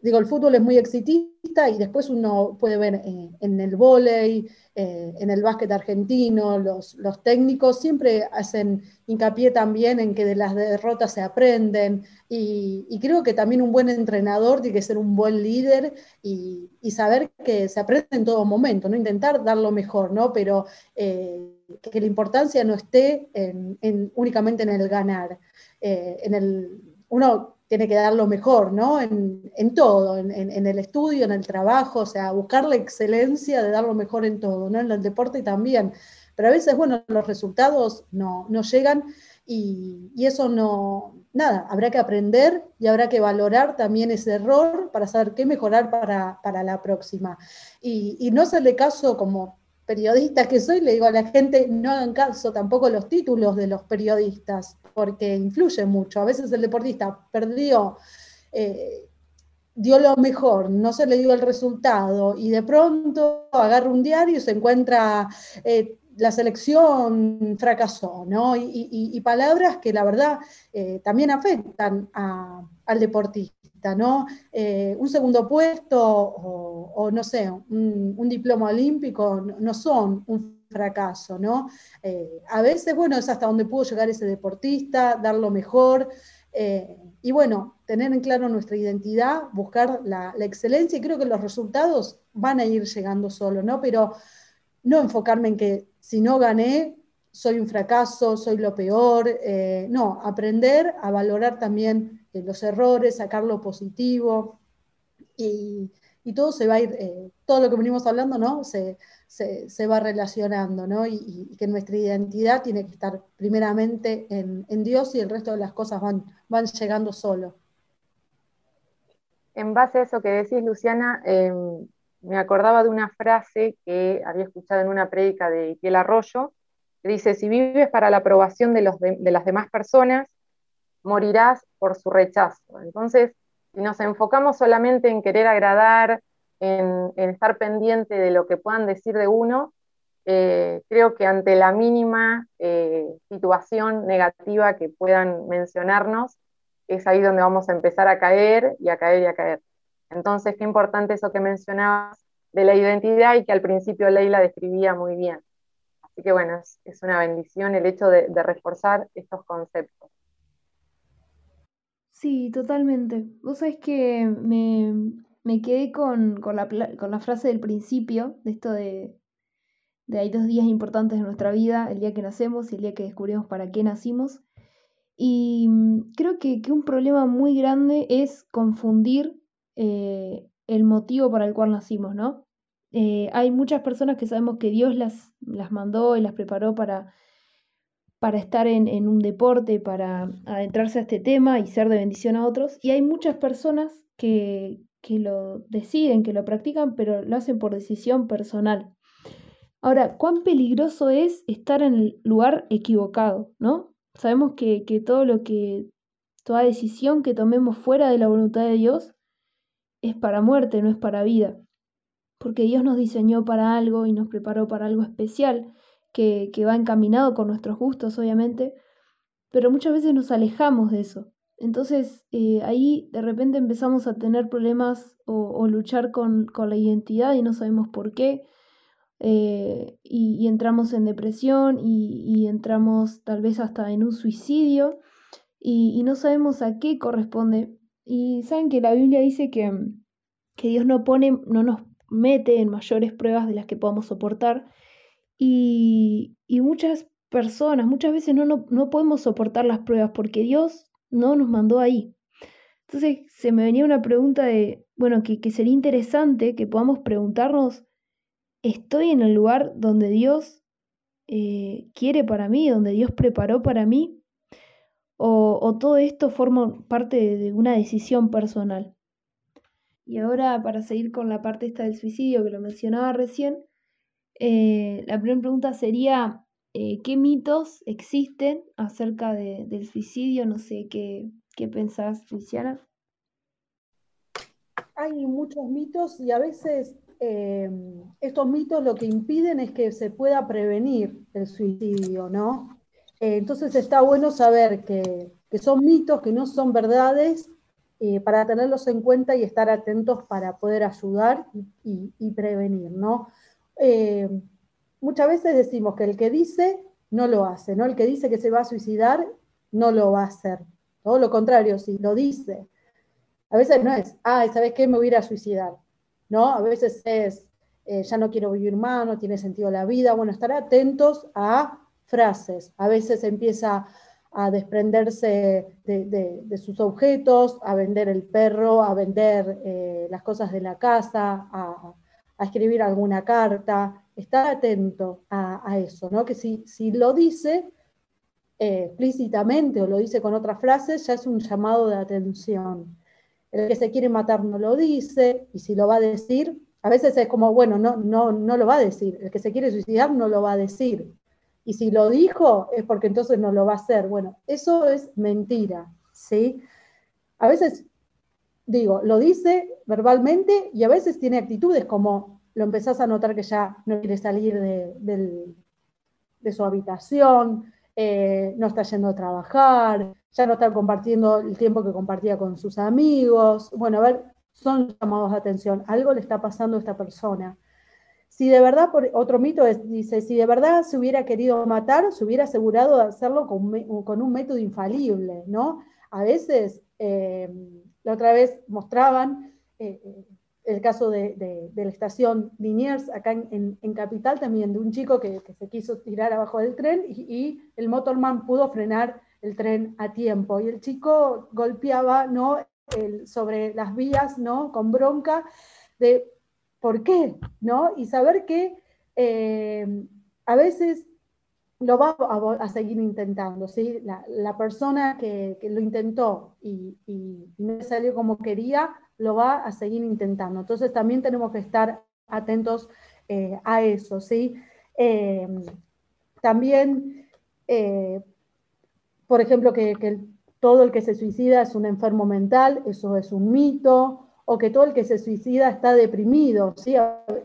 digo, el fútbol es muy exitista y después uno puede ver en el vóley, eh, en el básquet argentino, los, técnicos siempre hacen hincapié también en que de las derrotas se aprenden y, creo que también un buen entrenador tiene que ser un buen líder y, saber que se aprende en todo momento, no intentar dar lo mejor, ¿no? pero eh, que, la importancia no esté únicamente en el ganar. Eh, en el, uno tiene que dar lo mejor, ¿no? En, todo, en, el estudio, en el trabajo, o sea, buscar la excelencia de dar lo mejor en todo, ¿no? En el deporte también. Pero a veces, bueno, los resultados no, llegan y, eso no, nada, habrá que aprender y habrá que valorar también ese error para saber qué mejorar para, la próxima. Y, y no hacerle caso como periodista que soy, le digo a la gente, no hagan caso tampoco los títulos de los periodistas, porque influye mucho. A veces el deportista perdió, eh, dio lo mejor, no se le dio el resultado, y de pronto agarra un diario y se encuentra... Eh, la selección fracasó, ¿no? Y, palabras que la verdad eh, también afectan al deportista. ¿no? Un segundo puesto o, no sé, un, diploma olímpico no, son un fracaso, ¿no? Eh, a veces, bueno, es hasta donde pudo llegar ese deportista, dar lo mejor. Eh, y bueno, tener en claro nuestra identidad, buscar la, excelencia, y creo que los resultados van a ir llegando solo, ¿no? Pero no enfocarme en que si no gané, soy un fracaso, soy lo peor. no, aprender a valorar también los errores, sacar lo positivo, y, todo se va a ir, eh, todo lo que venimos hablando, ¿no? Se, va relacionando, ¿no? Y, que nuestra identidad tiene que estar primeramente en, Dios y el resto de las cosas van, van llegando solo. En base a eso que decís, Luciana, em, me acordaba de una frase que había escuchado en una prédica de Itiel Arroyo, que dice, si vives para la aprobación de, los de las demás personas, morirás por su rechazo. Entonces, si nos enfocamos solamente en querer agradar, en, estar pendiente de lo que puedan decir de uno, eh, creo que ante la mínima eh, situación negativa que puedan mencionarnos, es ahí donde vamos a empezar a caer y a caer y a caer. Entonces, qué importante eso que mencionabas de la identidad y que al principio Leila describía muy bien. Así que bueno, es, una bendición el hecho de reforzar estos conceptos. Sí, totalmente. Vos sabés que me, quedé con, la, frase del principio, de esto de, de hay dos días importantes en nuestra vida, el día que nacemos y el día que descubrimos para qué nacimos. Y mm, creo que, un problema muy grande es confundir eh, el motivo para el cual nacimos, ¿no? Eh, hay muchas personas que sabemos que Dios las, las mandó y las preparó para para estar en, un deporte, para adentrarse a este tema y ser de bendición a otros. Y hay muchas personas que, lo deciden, que lo practican, pero lo hacen por decisión personal. Ahora, ¿cuán peligroso es estar en el lugar equivocado, no? Sabemos que, que todo lo que, toda decisión que tomemos fuera de la voluntad de Dios es para muerte, no es para vida. Porque Dios nos diseñó para algo y nos preparó para algo especial que, va encaminado con nuestros gustos, obviamente, pero muchas veces nos alejamos de eso. Entonces eh, ahí de repente empezamos a tener problemas o, luchar con, la identidad y no sabemos por qué. eh, y, entramos en depresión y, entramos tal vez hasta en un suicidio y, no sabemos a qué corresponde. Y saben que la Biblia dice que, que Dios no pone, no nos mete en mayores pruebas de las que podamos soportar. Y, muchas personas, muchas veces no, no, podemos soportar las pruebas porque Dios no nos mandó ahí. Entonces se me venía una pregunta de, bueno, que, que sería interesante que podamos preguntarnos estoy en el lugar donde Dios eh, quiere para mí, donde Dios preparó para mí, o, todo esto forma parte de, una decisión personal. Y ahora, para seguir con la parte esta del suicidio que lo mencionaba recién, eh, la primera pregunta sería, eh, ¿qué mitos existen acerca del suicidio? No sé, ¿qué, qué pensás, Luciana? Hay muchos mitos y a veces Em, estos mitos lo que impiden es que se pueda prevenir el suicidio, ¿no? Eh, entonces está bueno saber que, son mitos, que no son verdades, eh, para tenerlos en cuenta y estar atentos para poder ayudar y, prevenir, ¿no? Muchas veces decimos que el que dice no lo hace, ¿no? El que dice que se va a suicidar no lo va a hacer. Todo lo contrario, si lo dice. A veces no es, ah, ¿sabes qué? Me voy a suicidar. ¿no? A veces es, eh, ya no quiero vivir más, no tiene sentido la vida. Bueno, estar atentos a frases. A veces empieza a desprenderse de, sus objetos, a vender el perro, a vender eh, las cosas de la casa, a, escribir alguna carta. Estar atento a, eso, ¿no? Que si, si lo dice eh, explícitamente o lo dice con otras frases, ya es un llamado de atención. El que se quiere matar no lo dice, y si lo va a decir, a veces es como, bueno, no, no, no lo va a decir. El que se quiere suicidar no lo va a decir. Y si lo dijo, es porque entonces no lo va a hacer. Bueno, eso es mentira, ¿sí? A veces, digo, lo dice verbalmente y a veces tiene actitudes como lo empezás a notar que ya no quiere salir de, su habitación, eh, no está yendo a trabajar, ya no está compartiendo el tiempo que compartía con sus amigos. Bueno, a ver, son llamados de atención, algo le está pasando a esta persona. Si de verdad, por, otro mito es, dice, si de verdad se hubiera querido matar, se hubiera asegurado de hacerlo con, un método infalible, ¿no? A veces, eh, la otra vez mostraban eh, el caso de, la estación Liniers, acá en, Capital también, de un chico que, se quiso tirar abajo del tren y, el motorman pudo frenar el tren a tiempo. Y el chico golpeaba ¿no? sobre las vías ¿no? con bronca de por qué, ¿no? Y saber que eh, a veces lo va a, seguir intentando, ¿sí? La, persona que, lo intentó y, y no salió como quería, lo va a seguir intentando. Entonces también tenemos que estar atentos eh, a eso, ¿sí? Eh, también, eh, por ejemplo, que, todo el que se suicida es un enfermo mental, eso es un mito, o que todo el que se suicida está deprimido, ¿sí?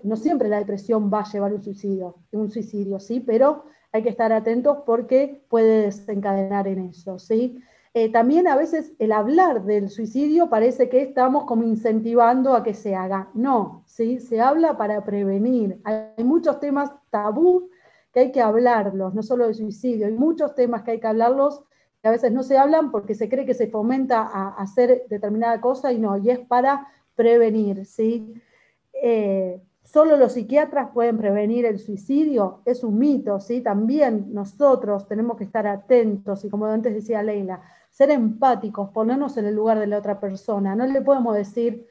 No siempre la depresión va a llevar un suicidio, un suicidio, ¿sí? Pero hay que estar atentos porque puede desencadenar en eso, ¿sí? Eh, también a veces el hablar del suicidio parece que estamos como incentivando a que se haga. No, ¿sí? se habla para prevenir. Hay muchos temas tabú que hay que hablarlos, no solo de suicidio, hay muchos temas que hay que hablarlos que a veces no se hablan porque se cree que se fomenta a, hacer determinada cosa y no, y es para prevenir. ¿sí? Eh, solo los psiquiatras pueden prevenir el suicidio, es un mito, ¿sí? También nosotros tenemos que estar atentos y como antes decía Leila, ser empáticos, ponernos en el lugar de la otra persona. No le podemos decir,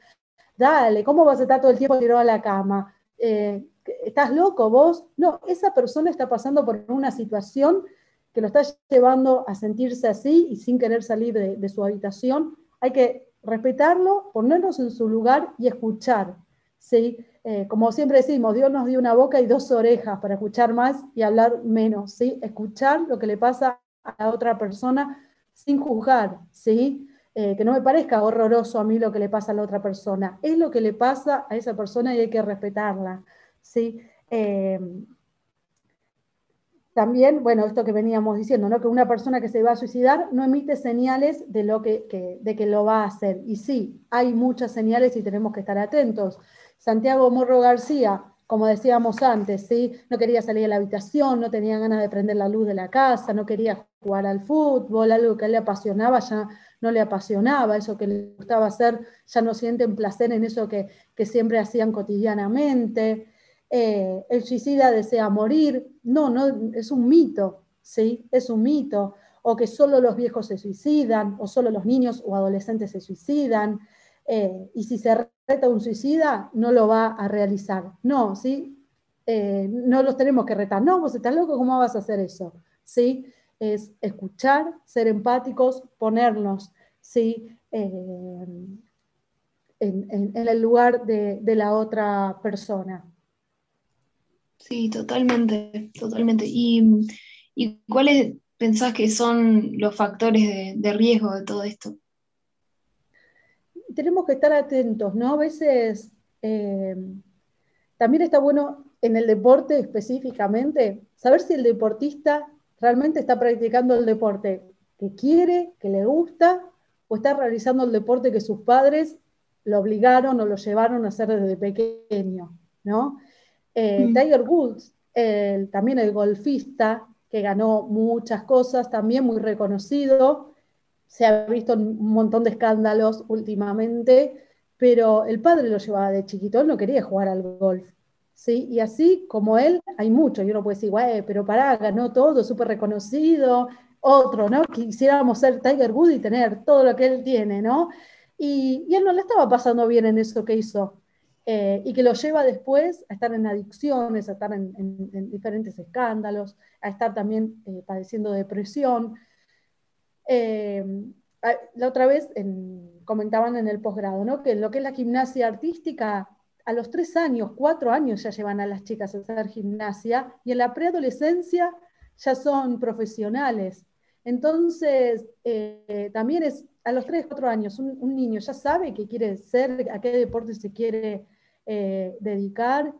dale, ¿cómo vas a estar todo el tiempo tirado a la cama? Eh, ¿Estás loco vos? No, esa persona está pasando por una situación que lo está llevando a sentirse así y sin querer salir de, su habitación. Hay que respetarlo, ponernos en su lugar y escuchar. ¿sí? Eh, como siempre decimos, Dios nos dio una boca y dos orejas para escuchar más y hablar menos. ¿sí? Escuchar lo que le pasa a la otra persona sin juzgar, ¿sí? Eh, que no me parezca horroroso a mí lo que le pasa a la otra persona. Es lo que le pasa a esa persona y hay que respetarla, ¿sí? Eh, también, bueno, esto que veníamos diciendo, ¿no? que una persona que se va a suicidar no emite señales de, lo que, de que lo va a hacer. Y sí, hay muchas señales y tenemos que estar atentos. Santiago Morro García como decíamos antes, ¿sí? no quería salir de la habitación, no tenía ganas de prender la luz de la casa, no quería jugar al fútbol, algo que le apasionaba ya no le apasionaba, eso que le gustaba hacer, ya no sienten placer en eso que, siempre hacían cotidianamente. Eh, el suicida desea morir, no, no, es un mito, ¿sí? Es un mito. O que solo los viejos se suicidan, o solo los niños o adolescentes se suicidan. Eh, y si se reta un suicida, no lo va a realizar. No, ¿sí? Eh, no los tenemos que retar. No, vos estás loco, ¿cómo vas a hacer eso? ¿Sí? Es escuchar, ser empáticos, ponernos ¿sí? Eh, en, el lugar de, la otra persona. Sí, totalmente, totalmente. ¿Y, cuáles pensás que son los factores de riesgo de todo esto? Tenemos que estar atentos, ¿no? A veces eh, también está bueno en el deporte específicamente saber si el deportista realmente está practicando el deporte que quiere, que le gusta, o está realizando el deporte que sus padres lo obligaron o lo llevaron a hacer desde pequeño, ¿no? Eh, mm. Tiger Woods, también el golfista, que ganó muchas cosas, también muy reconocido, se ha visto un montón de escándalos últimamente, pero el padre lo llevaba de chiquito, él no quería jugar al golf. ¿sí? Y así como él, hay muchos, y uno puede decir, güey, pero pará, ganó todo, súper reconocido, otro, ¿no? Quisiéramos ser Tiger Woods y tener todo lo que él tiene, ¿no? Y, él no le estaba pasando bien en eso que hizo. Eh, y que lo lleva después a estar en adicciones, a estar en, diferentes escándalos, a estar también eh, padeciendo depresión. Eh, la otra vez comentaban en el posgrado, ¿no? Que lo que es la gimnasia artística, a los tres años, cuatro años ya llevan a las chicas a hacer gimnasia y en la preadolescencia ya son profesionales. Entonces, eh, también es a los tres, cuatro años, un, niño ya sabe qué quiere ser, a qué deporte se quiere eh, dedicar,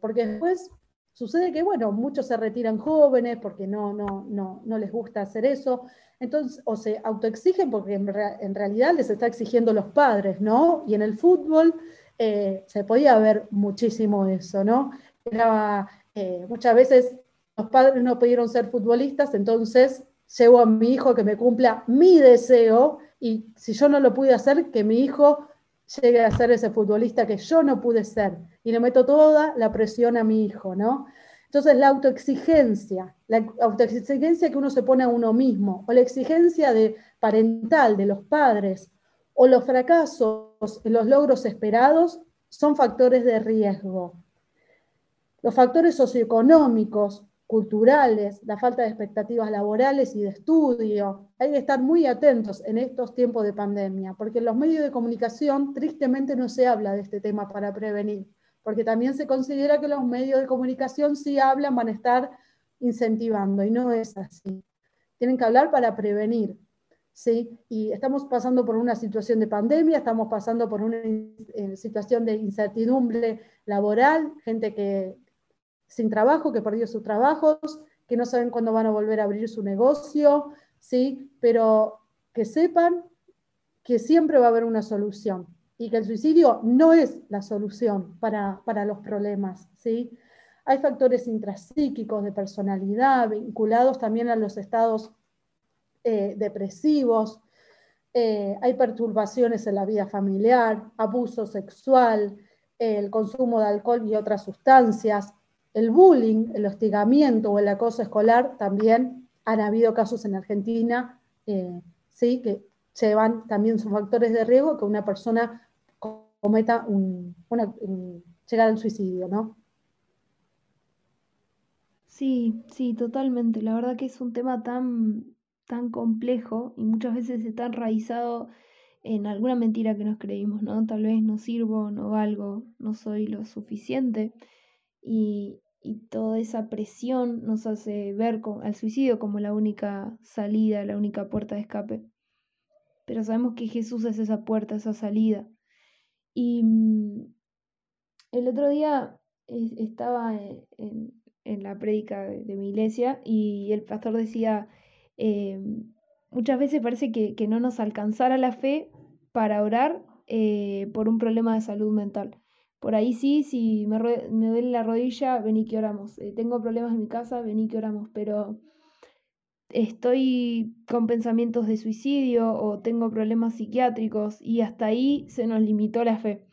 porque después sucede que, bueno, muchos se retiran jóvenes porque no, no, no, no les gusta hacer eso. Entonces, o se autoexigen porque en, realidad les está exigiendo los padres, ¿no? Y en el fútbol eh, se podía ver muchísimo eso, ¿no? Era, eh, muchas veces los padres no pudieron ser futbolistas, entonces llevo a mi hijo que me cumpla mi deseo y si yo no lo pude hacer, que mi hijo llegue a ser ese futbolista que yo no pude ser. Y le meto toda la presión a mi hijo, ¿no? Entonces, la autoexigencia, la autoexigencia que uno se pone a uno mismo, o la exigencia parental de los padres, o los fracasos los logros esperados, son factores de riesgo. Los factores socioeconómicos, culturales, la falta de expectativas laborales y de estudio. Hay que estar muy atentos en estos tiempos de pandemia, porque en los medios de comunicación tristemente no se habla de este tema para prevenir porque también se considera que los medios de comunicación si hablan van a estar incentivando y no es así. Tienen que hablar para prevenir. ¿sí? Y estamos pasando por una situación de pandemia, estamos pasando por una eh, situación de incertidumbre laboral, gente que sin trabajo, que perdió sus trabajos, que no saben cuándo van a volver a abrir su negocio, ¿sí? pero que sepan que siempre va a haber una solución y que el suicidio no es la solución para, los problemas. ¿sí? Hay factores intrapsíquicos de personalidad vinculados también a los estados eh, depresivos, eh, hay perturbaciones en la vida familiar, abuso sexual, el consumo de alcohol y otras sustancias, el bullying, el hostigamiento o el acoso escolar, también han habido casos en Argentina, eh, sí, que llevan también sus factores de riesgo que una persona cometa un, una, llegar al suicidio, ¿no? Sí, sí, totalmente. La verdad que es un tema tan, tan complejo y muchas veces está enraizado en alguna mentira que nos creímos, ¿no? Tal vez no sirvo, no valgo, no soy lo suficiente. Y, y toda esa presión nos hace ver al suicidio como la única salida, la única puerta de escape. Pero sabemos que Jesús es esa puerta, esa salida. Y mm, el otro día estaba en, la prédica de, mi iglesia y el pastor decía, eh, muchas veces parece que, no nos alcanzara la fe para orar eh, por un problema de salud mental, Por ahí sí, si me, duele la rodilla, vení que oramos. Eh, tengo problemas en mi casa, vení que oramos. Pero estoy con pensamientos de suicidio o tengo problemas psiquiátricos y hasta ahí se nos limitó la fe.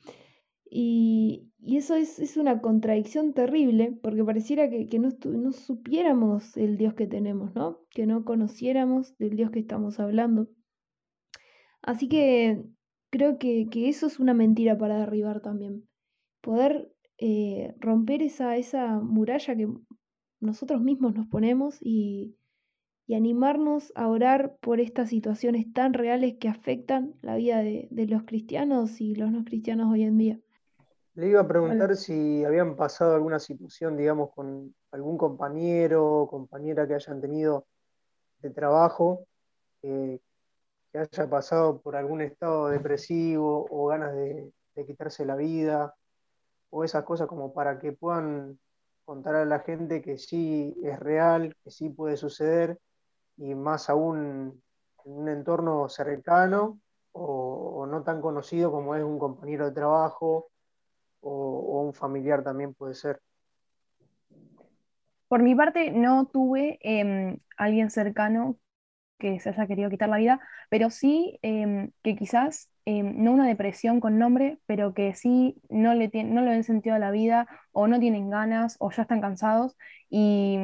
Y, eso es, una contradicción terrible porque pareciera que, no, no, supiéramos el Dios que tenemos, ¿no? Que no conociéramos del Dios que estamos hablando. Así que creo que, eso es una mentira para derribar también. Poder eh, romper esa, esa muralla que nosotros mismos nos ponemos y, y animarnos a orar por estas situaciones tan reales que afectan la vida de, los cristianos y los no cristianos hoy en día. Le iba a preguntar si habían pasado alguna situación, digamos, con algún compañero o compañera que hayan tenido de trabajo, eh, que haya pasado por algún estado depresivo o ganas de, de quitarse la vida, o esas cosas como para que puedan contar a la gente que sí es real, que sí puede suceder y más aún en un entorno cercano o, no tan conocido como es un compañero de trabajo o, un familiar también puede ser. Por mi parte, no tuve em, alguien cercano que se haya querido quitar la vida, pero sí em, que quizás, em, no una depresión con nombre, pero que sí no le, no le ven sentido a la vida o no tienen ganas o ya están cansados y,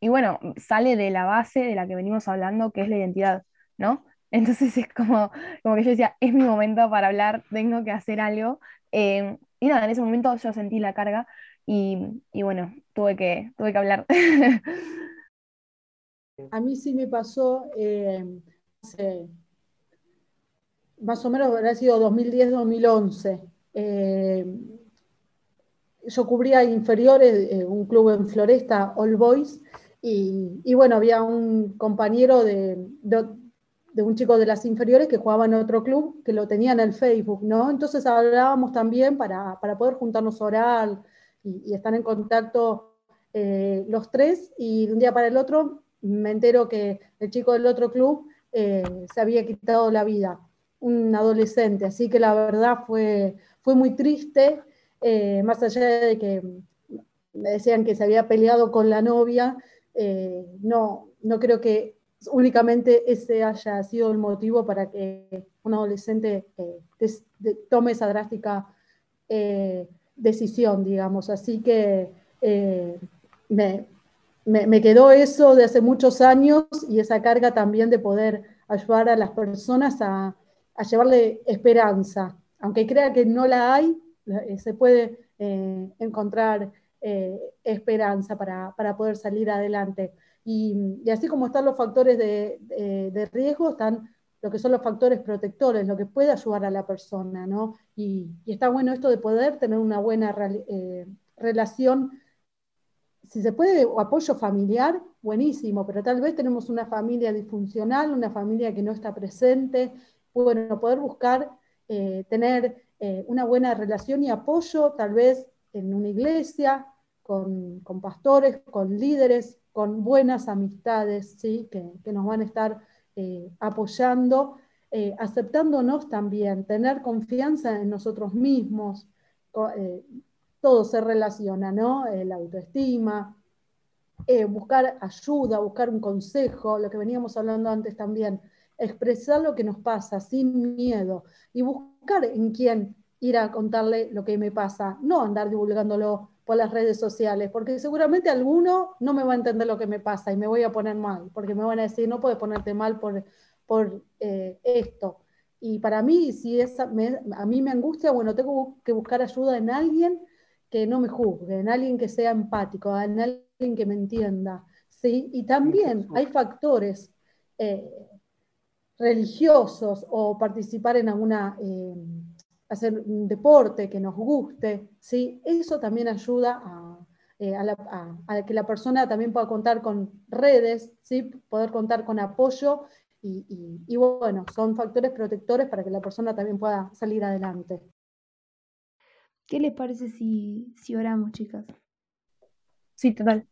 y bueno, sale de la base de la que venimos hablando, que es la identidad, ¿no? *laughs* Entonces es como, como que yo decía, es mi momento para hablar, tengo que hacer algo. Em, y nada, en ese momento yo sentí la carga y, bueno, tuve que, tuve que hablar. *laughs* A mí sí me pasó, em, más o menos habrá sido 2010-2011. Em, yo cubría inferiores, eh, un club en Floresta, All Boys, y, bueno, había un compañero de, de, un chico de las inferiores que jugaba en otro club, que lo tenía en el Facebook, ¿no? Entonces hablábamos también para, para poder juntarnos a orar y, estar en contacto eh, los tres, y de un día para el otro me entero que el chico del otro club eh, se había quitado la vida, un adolescente, así que la verdad fue, fue muy triste, eh, más allá de que me decían que se había peleado con la novia, eh, no, no creo que únicamente ese haya sido el motivo para que un adolescente eh, tome esa drástica eh, decisión, digamos. Así que me, quedó eso de hace muchos años y esa carga también de poder ayudar a las personas a, a llevarle esperanza. Aunque crea que no la hay, se puede encontrar eh, esperanza para, poder salir adelante. Y, así como están los factores de, riesgo, están lo que son los factores protectores, lo que puede ayudar a la persona, ¿no? Y, está bueno esto de poder tener una buena eh, relación, si se puede, apoyo familiar, buenísimo, pero tal vez tenemos una familia disfuncional, una familia que no está presente, bueno, poder buscar eh, tener una buena relación y apoyo, tal vez en una iglesia, con, pastores, con líderes, con buenas amistades, ¿sí? que, nos van a estar eh, apoyando, eh, aceptándonos también, tener confianza en nosotros mismos. Eh, todo se relaciona, ¿no? La autoestima, buscar ayuda, buscar un consejo, lo que veníamos hablando antes también, expresar lo que nos pasa sin miedo y buscar en quién ir a contarle lo que me pasa, no andar divulgándolo por las redes sociales, porque seguramente alguno no me va a entender lo que me pasa y me voy a poner mal, porque me van a decir, no puedes ponerte mal por, por eh, esto. Y para mí, si es, a mí me angustia, bueno, tengo que buscar ayuda en alguien que no me juzgue, en alguien que sea empático, en alguien que me entienda. ¿sí? Y también hay factores eh, religiosos o participar en alguna... Eh, hacer un deporte que nos guste, ¿sí? eso también ayuda eh, a, que la persona también pueda contar con redes, ¿sí? poder contar con apoyo y, bueno, son factores protectores para que la persona también pueda salir adelante. ¿Qué les parece si, si oramos, chicas? Sí, total.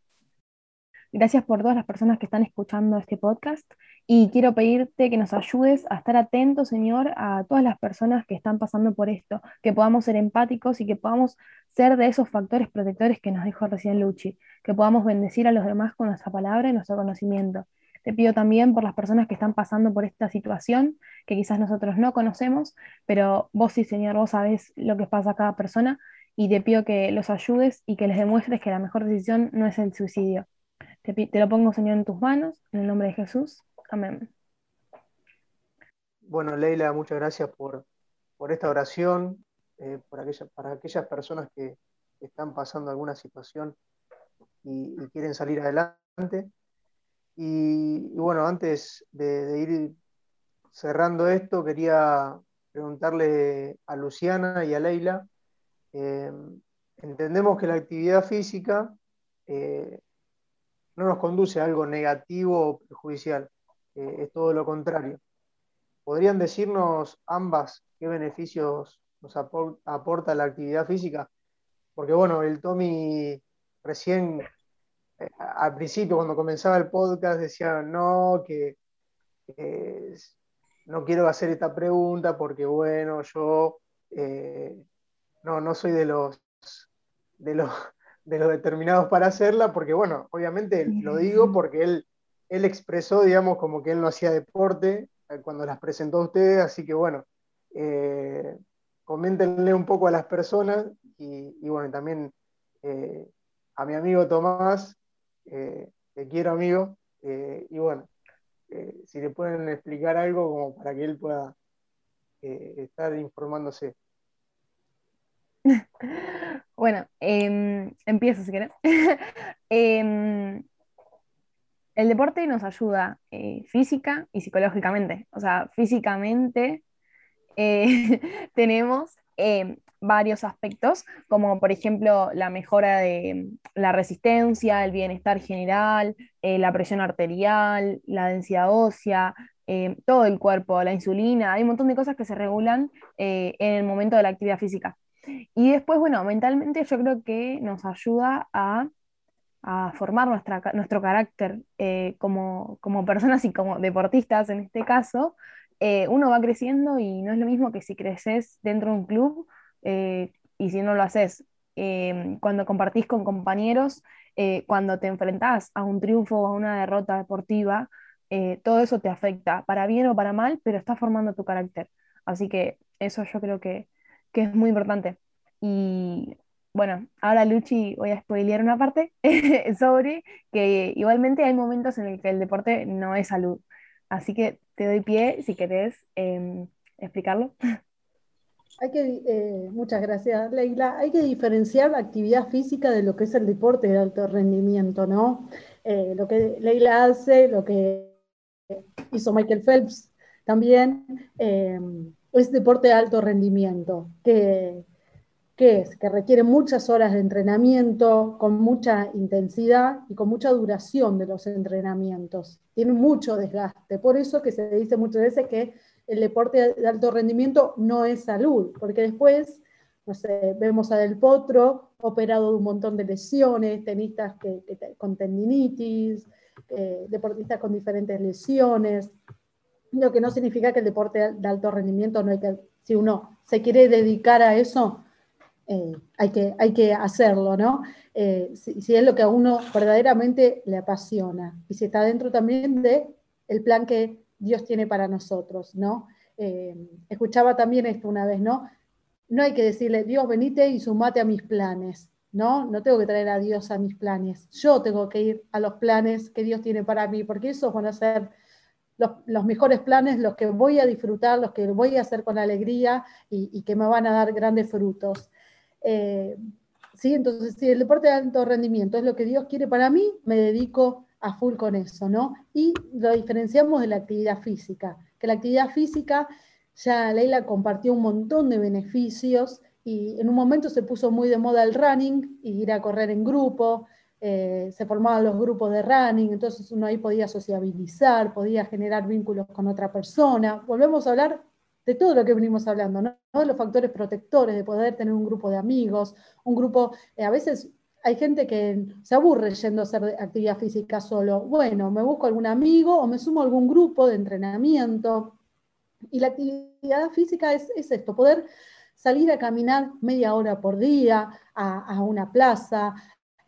Gracias por todas las personas que están escuchando este podcast y quiero pedirte que nos ayudes a estar atentos, Señor, a todas las personas que están pasando por esto, que podamos ser empáticos y que podamos ser de esos factores protectores que nos dijo recién Luchi, que podamos bendecir a los demás con nuestra palabra y nuestro conocimiento. Te pido también por las personas que están pasando por esta situación, que quizás nosotros no conocemos, pero vos sí, Señor, vos sabés lo que pasa a cada persona y te pido que los ayudes y que les demuestres que la mejor decisión no es el suicidio. Te, lo pongo, Señor, en tus manos, en el nombre de Jesús. Amén. Bueno, Leila, muchas gracias por, por esta oración, eh, por aquella, para aquellas personas que están pasando alguna situación y, quieren salir adelante. Y, bueno, antes de, ir cerrando esto, quería preguntarle a Luciana y a Leila. Eh, entendemos que la actividad física eh, no nos conduce a algo negativo o perjudicial, es todo lo contrario. ¿Podrían decirnos ambas qué beneficios nos aporta la actividad física? Porque bueno, el Tommy recién, eh, al principio, cuando comenzaba el podcast, decía, no, que no quiero hacer esta pregunta porque bueno, yo eh, no, no soy de los, de los de los determinados para hacerla, porque bueno, obviamente lo digo porque él, él expresó, digamos, como que él no hacía deporte, eh, cuando las presentó a ustedes, así que bueno, eh, coméntenle un poco a las personas y, bueno, también eh, a mi amigo Tomás, eh, te quiero amigo, y bueno, si le pueden explicar algo como para que él pueda estar informándose. *laughs* Bueno, em, empiezo si querés. *laughs* Em, el deporte nos ayuda eh, física y psicológicamente. O sea, físicamente eh, *laughs* tenemos eh, varios aspectos, como por ejemplo la mejora de la resistencia, el bienestar general, la presión arterial, la densidad ósea, todo el cuerpo, la insulina, hay un montón de cosas que se regulan en el momento de la actividad física. Y después, bueno, mentalmente yo creo que nos ayuda a a formar nuestra, nuestro carácter eh, como, como, personas y como deportistas en este caso, eh, uno va creciendo y no es lo mismo que si creces dentro de un club eh, y si no lo haces cuando compartís con compañeros, cuando te enfrentás a un triunfo o a una derrota deportiva, todo eso te afecta, para bien o para mal, pero está formando tu carácter. Así que eso yo creo que, que es muy importante. Y bueno, ahora Luchi voy a spoilear una parte *laughs* sobre que igualmente hay momentos en el que el deporte no es salud. Así que te doy pie si querés em, explicarlo. *laughs* Hay que, eh, muchas gracias, Leila. Hay que diferenciar la actividad física de lo que es el deporte de alto rendimiento, ¿no? Eh, lo que Leila hace, lo que hizo Michael Phelps también, em, es deporte de alto rendimiento, que que es que requiere muchas horas de entrenamiento, con mucha intensidad y con mucha duración de los entrenamientos. Tiene mucho desgaste. Por eso que se dice muchas veces que el deporte de alto rendimiento no es salud, porque después, vemos a Del Potro operado de un montón de lesiones, tenistas que, con tendinitis, eh, deportistas con diferentes lesiones, lo que no significa que el deporte de alto rendimiento no hay que, si uno se quiere dedicar a eso, eh, hay, que, hay que hacerlo, ¿no? Eh, si, es lo que a uno verdaderamente le apasiona y si está dentro también el plan que Dios tiene para nosotros, ¿no? Eh, escuchaba también esto una vez, ¿no? No hay que decirle, Dios, venite y sumate a mis planes, ¿no? No tengo que traer a Dios a mis planes, yo tengo que ir a los planes que Dios tiene para mí, porque esos van a ser los, mejores planes, los que voy a disfrutar, los que voy a hacer con alegría y, y que me van a dar grandes frutos. Eh, ¿sí? Entonces, si el deporte de alto rendimiento es lo que Dios quiere para mí, me dedico a full con eso, ¿no? Y lo diferenciamos de la actividad física, que la actividad física, ya Leila compartió un montón de beneficios y en un momento se puso muy de moda el running y ir a correr en grupo, eh, se formaban los grupos de running, entonces uno ahí podía sociabilizar, podía generar vínculos con otra persona. Volvemos a hablar de todo lo que venimos hablando, ¿no? los factores protectores, de poder tener un grupo de amigos, un grupo, eh, a veces hay gente que se aburre yendo a hacer actividad física solo. Bueno, me busco algún amigo o me sumo a algún grupo de entrenamiento. Y la actividad física es, esto, poder salir a caminar media hora por día a, una plaza,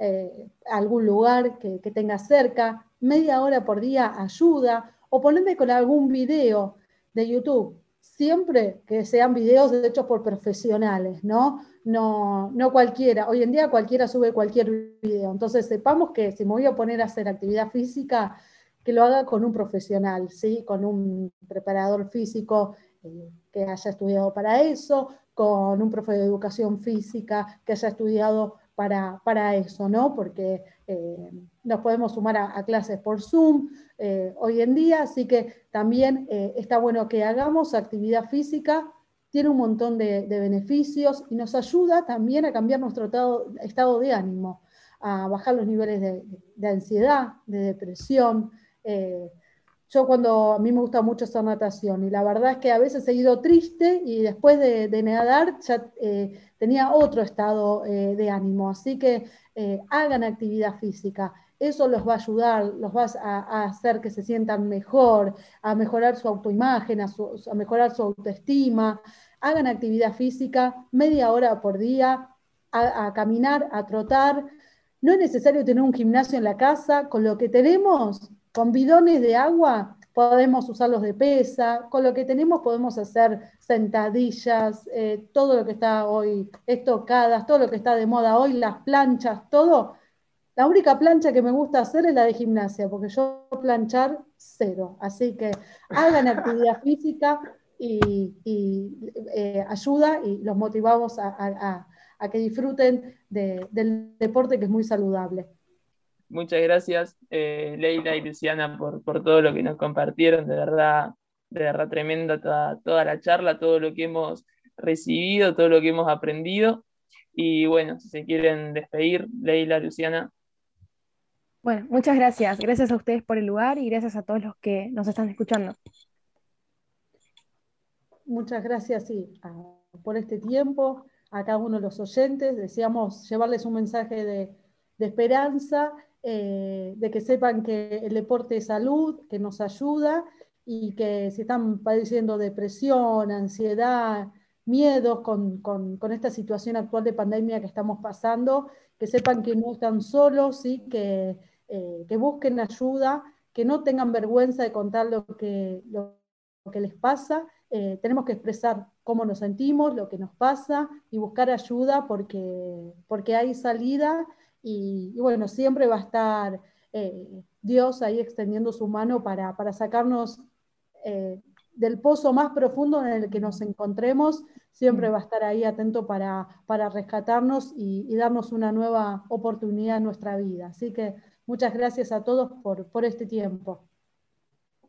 eh, algún lugar que, que tenga cerca, media hora por día ayuda, o ponerme con algún video de YouTube, siempre que sean videos hechos por profesionales, ¿no? no, no cualquiera. Hoy en día cualquiera sube cualquier video. Entonces sepamos que si me voy a poner a hacer actividad física, que lo haga con un profesional, ¿sí? con un preparador físico eh, que haya estudiado para eso, con un profe de educación física que haya estudiado para, para eso, ¿no? Porque eh, nos podemos sumar a, clases por Zoom eh, hoy en día, así que también está bueno que hagamos actividad física tiene un montón de, beneficios y nos ayuda también a cambiar nuestro estado, de ánimo, a bajar los niveles de, ansiedad, de depresión. Eh, yo cuando a mí me gusta mucho hacer natación y la verdad es que a veces he ido triste y después de, nadar ya eh, tenía otro estado eh, de ánimo. Así que hagan actividad física eso los va a ayudar, los va a, hacer que se sientan mejor, a mejorar su autoimagen, a, mejorar su autoestima. Hagan actividad física media hora por día, a, caminar, a trotar. No es necesario tener un gimnasio en la casa, con lo que tenemos, con bidones de agua, podemos usarlos de pesa, con lo que tenemos podemos hacer sentadillas, eh, todo lo que está hoy, estocadas, todo lo que está de moda hoy, las planchas, todo la única plancha que me gusta hacer es la de gimnasia, porque yo planchar cero. Así que hagan actividad *laughs* física y, eh, ayuda y los motivamos a, que disfruten del deporte que es muy saludable. Muchas gracias, eh, Leila y Luciana, por, todo lo que nos compartieron. De verdad, de verdad tremenda toda, toda la charla, todo lo que hemos recibido, todo lo que hemos aprendido. Y bueno, si se quieren despedir, Leila, Luciana. Bueno, muchas gracias. Gracias a ustedes por el lugar y gracias a todos los que nos están escuchando. Muchas gracias sí, por este tiempo, a cada uno de los oyentes. Deseamos llevarles un mensaje de, esperanza, eh, de que sepan que el deporte es salud, que nos ayuda y que si están padeciendo depresión, ansiedad, miedos con, con, esta situación actual de pandemia que estamos pasando, que sepan que no están solos, ¿sí? que eh, que busquen ayuda, que no tengan vergüenza de contar lo que, lo, que les pasa. Eh, tenemos que expresar cómo nos sentimos, lo que nos pasa y buscar ayuda porque, porque hay salida y, bueno, siempre va a estar eh, Dios ahí extendiendo su mano para, sacarnos del pozo más profundo en el que nos encontremos, siempre mm. va a estar ahí atento para, para rescatarnos y, y, darnos una nueva oportunidad en nuestra vida. Así que Muchas gracias a todos por, este tiempo.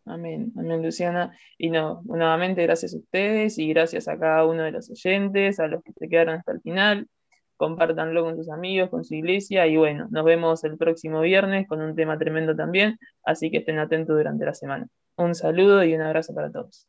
Amén, amén, Luciana. Y no, nuevamente gracias a ustedes y gracias a cada uno de los oyentes, a los que se quedaron hasta el final. Compártanlo con sus amigos, con su iglesia y bueno, nos vemos el próximo viernes con un tema tremendo también, así que estén atentos durante la semana. Un saludo y un abrazo para todos.